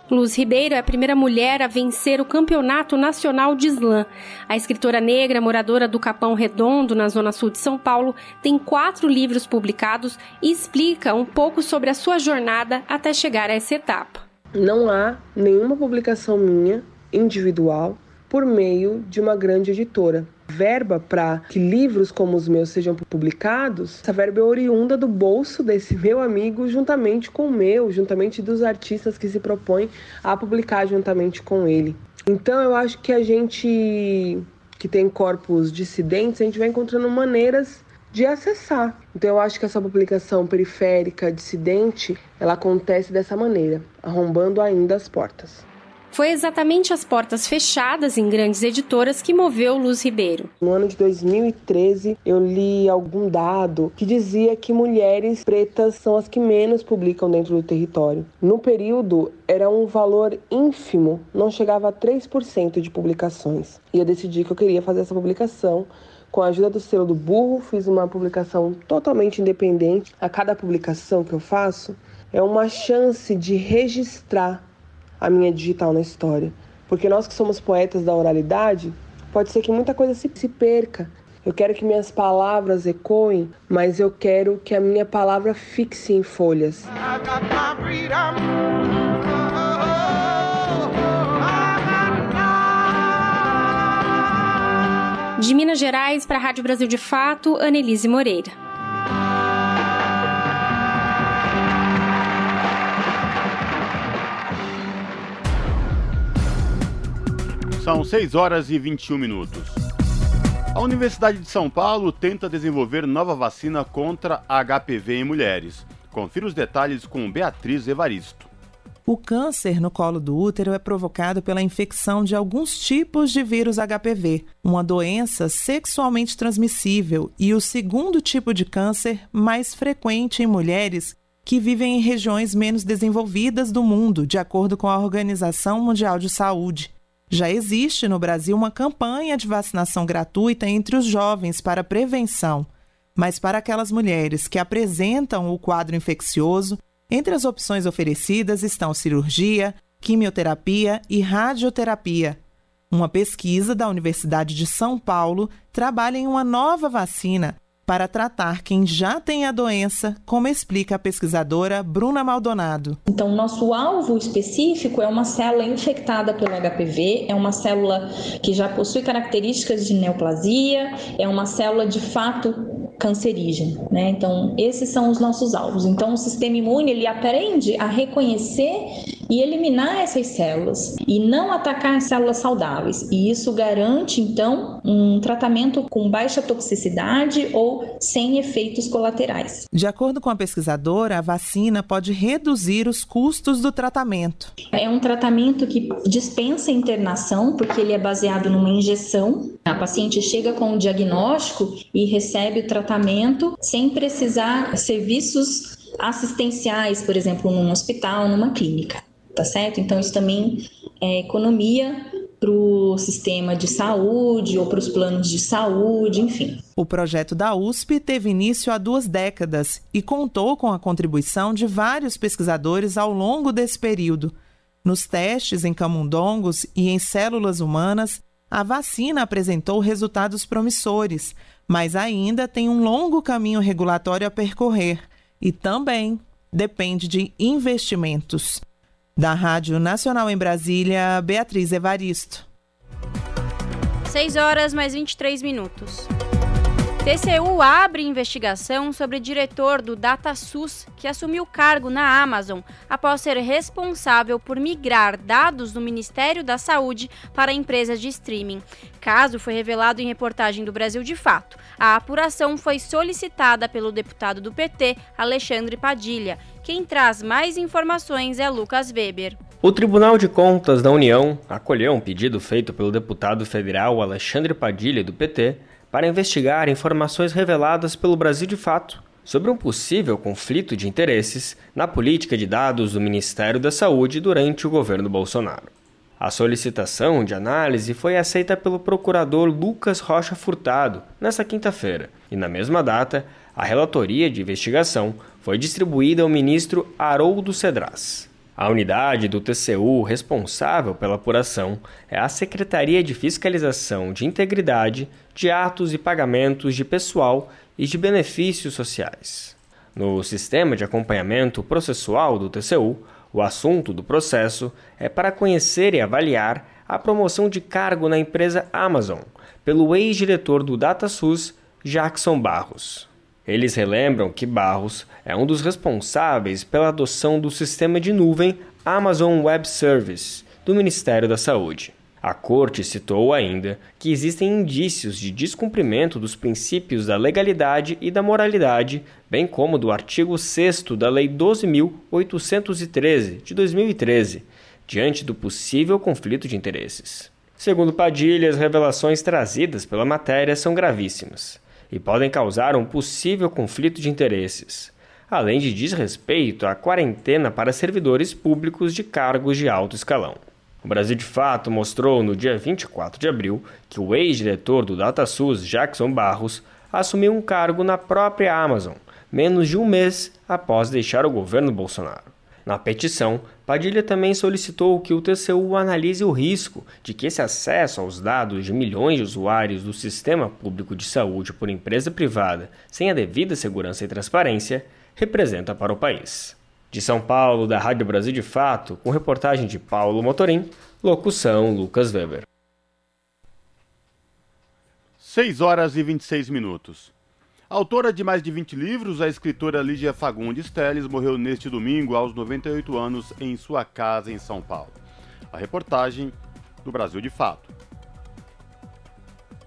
Luz Ribeiro é a primeira mulher a vencer o Campeonato Nacional de Slam. A escritora negra, moradora do Capão Redondo, na zona sul de São Paulo, tem quatro livros publicados e explica um pouco sobre a sua jornada até chegar a essa etapa. Não há nenhuma publicação minha individual por meio de uma grande editora. Verba para que livros como os meus sejam publicados, essa verba é oriunda do bolso desse meu amigo, juntamente com o meu, juntamente dos artistas que se propõem a publicar juntamente com ele. Então eu acho que a gente que tem corpos dissidentes, a gente vai encontrando maneiras de acessar. Então eu acho que essa publicação periférica dissidente, ela acontece dessa maneira, arrombando ainda as portas. Foi exatamente as portas fechadas em grandes editoras que moveu Luz Ribeiro. No ano de 2013, eu li algum dado que dizia que mulheres pretas são as que menos publicam dentro do território. No período, era um valor ínfimo, não chegava a 3% de publicações. E eu decidi que eu queria fazer essa publicação com a ajuda do selo do burro, fiz uma publicação totalmente independente. A cada publicação que eu faço é uma chance de registrar a minha digital na história. Porque nós que somos poetas da oralidade, pode ser que muita coisa se, se perca. Eu quero que minhas palavras ecoem, mas eu quero que a minha palavra fixe em folhas. De Minas Gerais para a Rádio Brasil de Fato, Anelise Moreira. São 6 horas e 21 minutos. A Universidade de São Paulo tenta desenvolver nova vacina contra HPV em mulheres. Confira os detalhes com Beatriz Evaristo. O câncer no colo do útero é provocado pela infecção de alguns tipos de vírus HPV, uma doença sexualmente transmissível e o segundo tipo de câncer mais frequente em mulheres que vivem em regiões menos desenvolvidas do mundo, de acordo com a Organização Mundial de Saúde. Já existe no Brasil uma campanha de vacinação gratuita entre os jovens para prevenção, mas para aquelas mulheres que apresentam o quadro infeccioso, entre as opções oferecidas estão cirurgia, quimioterapia e radioterapia. Uma pesquisa da Universidade de São Paulo trabalha em uma nova vacina para tratar quem já tem a doença, como explica a pesquisadora Bruna Maldonado. Então, nosso alvo específico é uma célula infectada pelo HPV, é uma célula que já possui características de neoplasia, é uma célula de fato cancerígena, né? Então, esses são os nossos alvos. Então, o sistema imune ele aprende a reconhecer e eliminar essas células e não atacar as células saudáveis. E isso garante então um tratamento com baixa toxicidade ou sem efeitos colaterais. De acordo com a pesquisadora, a vacina pode reduzir os custos do tratamento. É um tratamento que dispensa internação, porque ele é baseado numa injeção. A paciente chega com o diagnóstico e recebe o tratamento sem precisar serviços assistenciais, por exemplo, num hospital, numa clínica tá certo? Então, isso também é economia para o sistema de saúde ou para os planos de saúde, enfim. O projeto da USP teve início há duas décadas e contou com a contribuição de vários pesquisadores ao longo desse período. Nos testes em camundongos e em células humanas, a vacina apresentou resultados promissores, mas ainda tem um longo caminho regulatório a percorrer e também depende de investimentos. Da Rádio Nacional em Brasília, Beatriz Evaristo. 6 horas mais 23 minutos. TCU abre investigação sobre diretor do DataSUS que assumiu cargo na Amazon após ser responsável por migrar dados do Ministério da Saúde para empresas de streaming. Caso foi revelado em reportagem do Brasil de Fato. A apuração foi solicitada pelo deputado do PT, Alexandre Padilha. Quem traz mais informações é Lucas Weber. O Tribunal de Contas da União acolheu um pedido feito pelo deputado federal Alexandre Padilha, do PT, para investigar informações reveladas pelo Brasil de Fato sobre um possível conflito de interesses na política de dados do Ministério da Saúde durante o governo Bolsonaro. A solicitação de análise foi aceita pelo procurador Lucas Rocha Furtado nesta quinta-feira, e na mesma data, a relatoria de investigação foi distribuída ao ministro Haroldo Cedras. A unidade do TCU responsável pela apuração é a Secretaria de Fiscalização de Integridade de Atos e Pagamentos de Pessoal e de Benefícios Sociais. No sistema de acompanhamento processual do TCU, o assunto do processo é para conhecer e avaliar a promoção de cargo na empresa Amazon pelo ex-diretor do DataSUS, Jackson Barros. Eles relembram que Barros é um dos responsáveis pela adoção do sistema de nuvem Amazon Web Service do Ministério da Saúde. A corte citou ainda que existem indícios de descumprimento dos princípios da legalidade e da moralidade, bem como do artigo 6 da Lei 12.813 de 2013, diante do possível conflito de interesses. Segundo Padilha, as revelações trazidas pela matéria são gravíssimas e podem causar um possível conflito de interesses, além de desrespeito à quarentena para servidores públicos de cargos de alto escalão. O Brasil de Fato mostrou no dia 24 de abril que o ex-diretor do DataSUS, Jackson Barros, assumiu um cargo na própria Amazon, menos de um mês após deixar o governo Bolsonaro. Na petição, Padilha também solicitou que o TCU analise o risco de que esse acesso aos dados de milhões de usuários do sistema público de saúde por empresa privada, sem a devida segurança e transparência, representa para o país. De São Paulo, da Rádio Brasil de Fato, com reportagem de Paulo Motorim, locução Lucas Weber. 6 horas e 26 minutos. Autora de mais de 20 livros, a escritora Lígia Fagundes Teles morreu neste domingo aos 98 anos em sua casa em São Paulo. A reportagem do Brasil de Fato.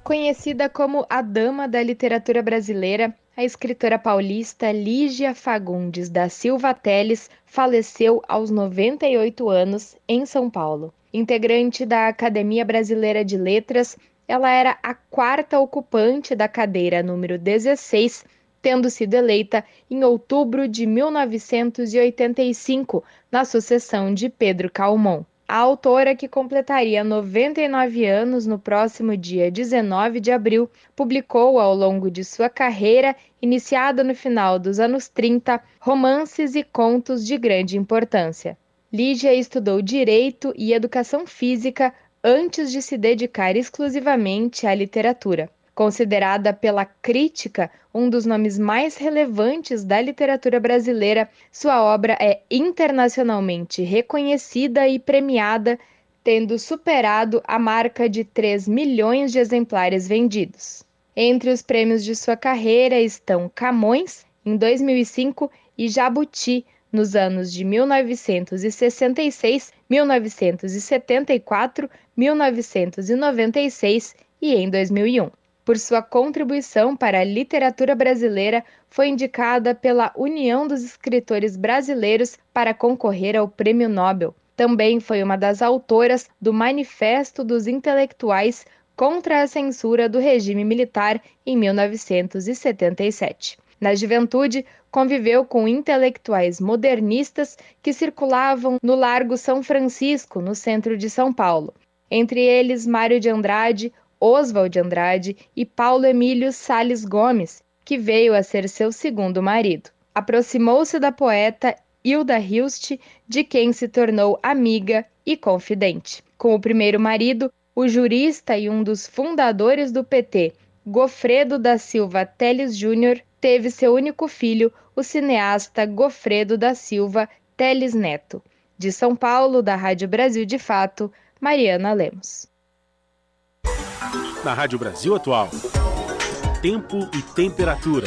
Conhecida como a dama da literatura brasileira, a escritora paulista Lígia Fagundes da Silva Teles faleceu aos 98 anos em São Paulo. Integrante da Academia Brasileira de Letras, ela era a quarta ocupante da cadeira número 16, tendo sido eleita em outubro de 1985, na sucessão de Pedro Calmon. A autora, que completaria 99 anos no próximo dia 19 de abril, publicou ao longo de sua carreira, iniciada no final dos anos 30, romances e contos de grande importância. Lígia estudou Direito e Educação Física antes de se dedicar exclusivamente à literatura. Considerada pela crítica um dos nomes mais relevantes da literatura brasileira, sua obra é internacionalmente reconhecida e premiada, tendo superado a marca de 3 milhões de exemplares vendidos. Entre os prêmios de sua carreira estão Camões, em 2005, e Jabuti, nos anos de 1966, 1974, 1996 e em 2001. Por sua contribuição para a literatura brasileira, foi indicada pela União dos Escritores Brasileiros para concorrer ao Prêmio Nobel. Também foi uma das autoras do Manifesto dos Intelectuais contra a Censura do Regime Militar em 1977. Na juventude, conviveu com intelectuais modernistas que circulavam no Largo São Francisco, no centro de São Paulo. Entre eles, Mário de Andrade, Oswald de Andrade e Paulo Emílio Sales Gomes, que veio a ser seu segundo marido. Aproximou-se da poeta Hilda Hilst, de quem se tornou amiga e confidente. Com o primeiro marido, o jurista e um dos fundadores do PT, Gofredo da Silva Teles Júnior teve seu único filho, o cineasta Gofredo da Silva Teles Neto. De São Paulo, da Rádio Brasil de Fato, Mariana Lemos. Na Rádio Brasil Atual, tempo e temperatura.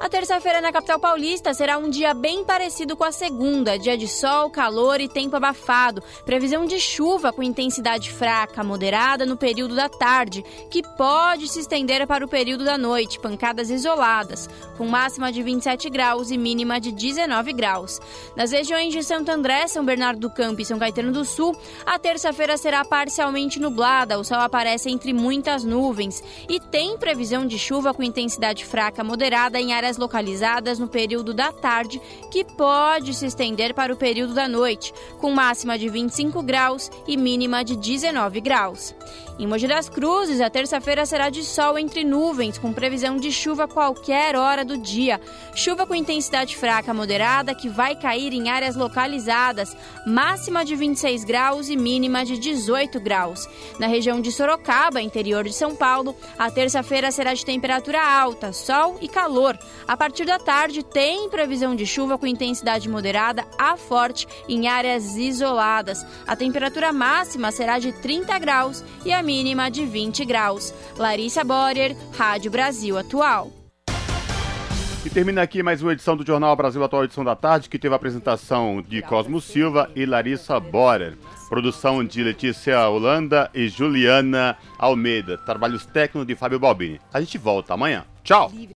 A terça-feira na capital paulista será um dia bem parecido com a segunda, dia de sol, calor e tempo abafado. Previsão de chuva com intensidade fraca, moderada no período da tarde, que pode se estender para o período da noite, pancadas isoladas, com máxima de 27 graus e mínima de 19 graus. Nas regiões de Santo André, São Bernardo do Campo e São Caetano do Sul, a terça-feira será parcialmente nublada, o sol aparece entre muitas nuvens e tem previsão de chuva com intensidade fraca, moderada em áreas localizadas no período da tarde, que pode se estender para o período da noite, com máxima de 25 graus e mínima de 19 graus. Em Mogi das Cruzes, a terça-feira será de sol entre nuvens, com previsão de chuva a qualquer hora do dia. Chuva com intensidade fraca moderada que vai cair em áreas localizadas, máxima de 26 graus e mínima de 18 graus. Na região de Sorocaba, interior de São Paulo, a terça-feira será de temperatura alta, sol e calor. A partir da tarde, tem previsão de chuva com intensidade moderada a forte em áreas isoladas. A temperatura máxima será de 30 graus e a mínima de 20 graus. Larissa Borer, Rádio Brasil Atual. E termina aqui mais uma edição do Jornal Brasil Atual, edição da tarde, que teve a apresentação de Cosmo Silva e Larissa Borer. Produção de Letícia Holanda e Juliana Almeida. Trabalhos técnicos de Fábio Balbini. A gente volta amanhã. Tchau!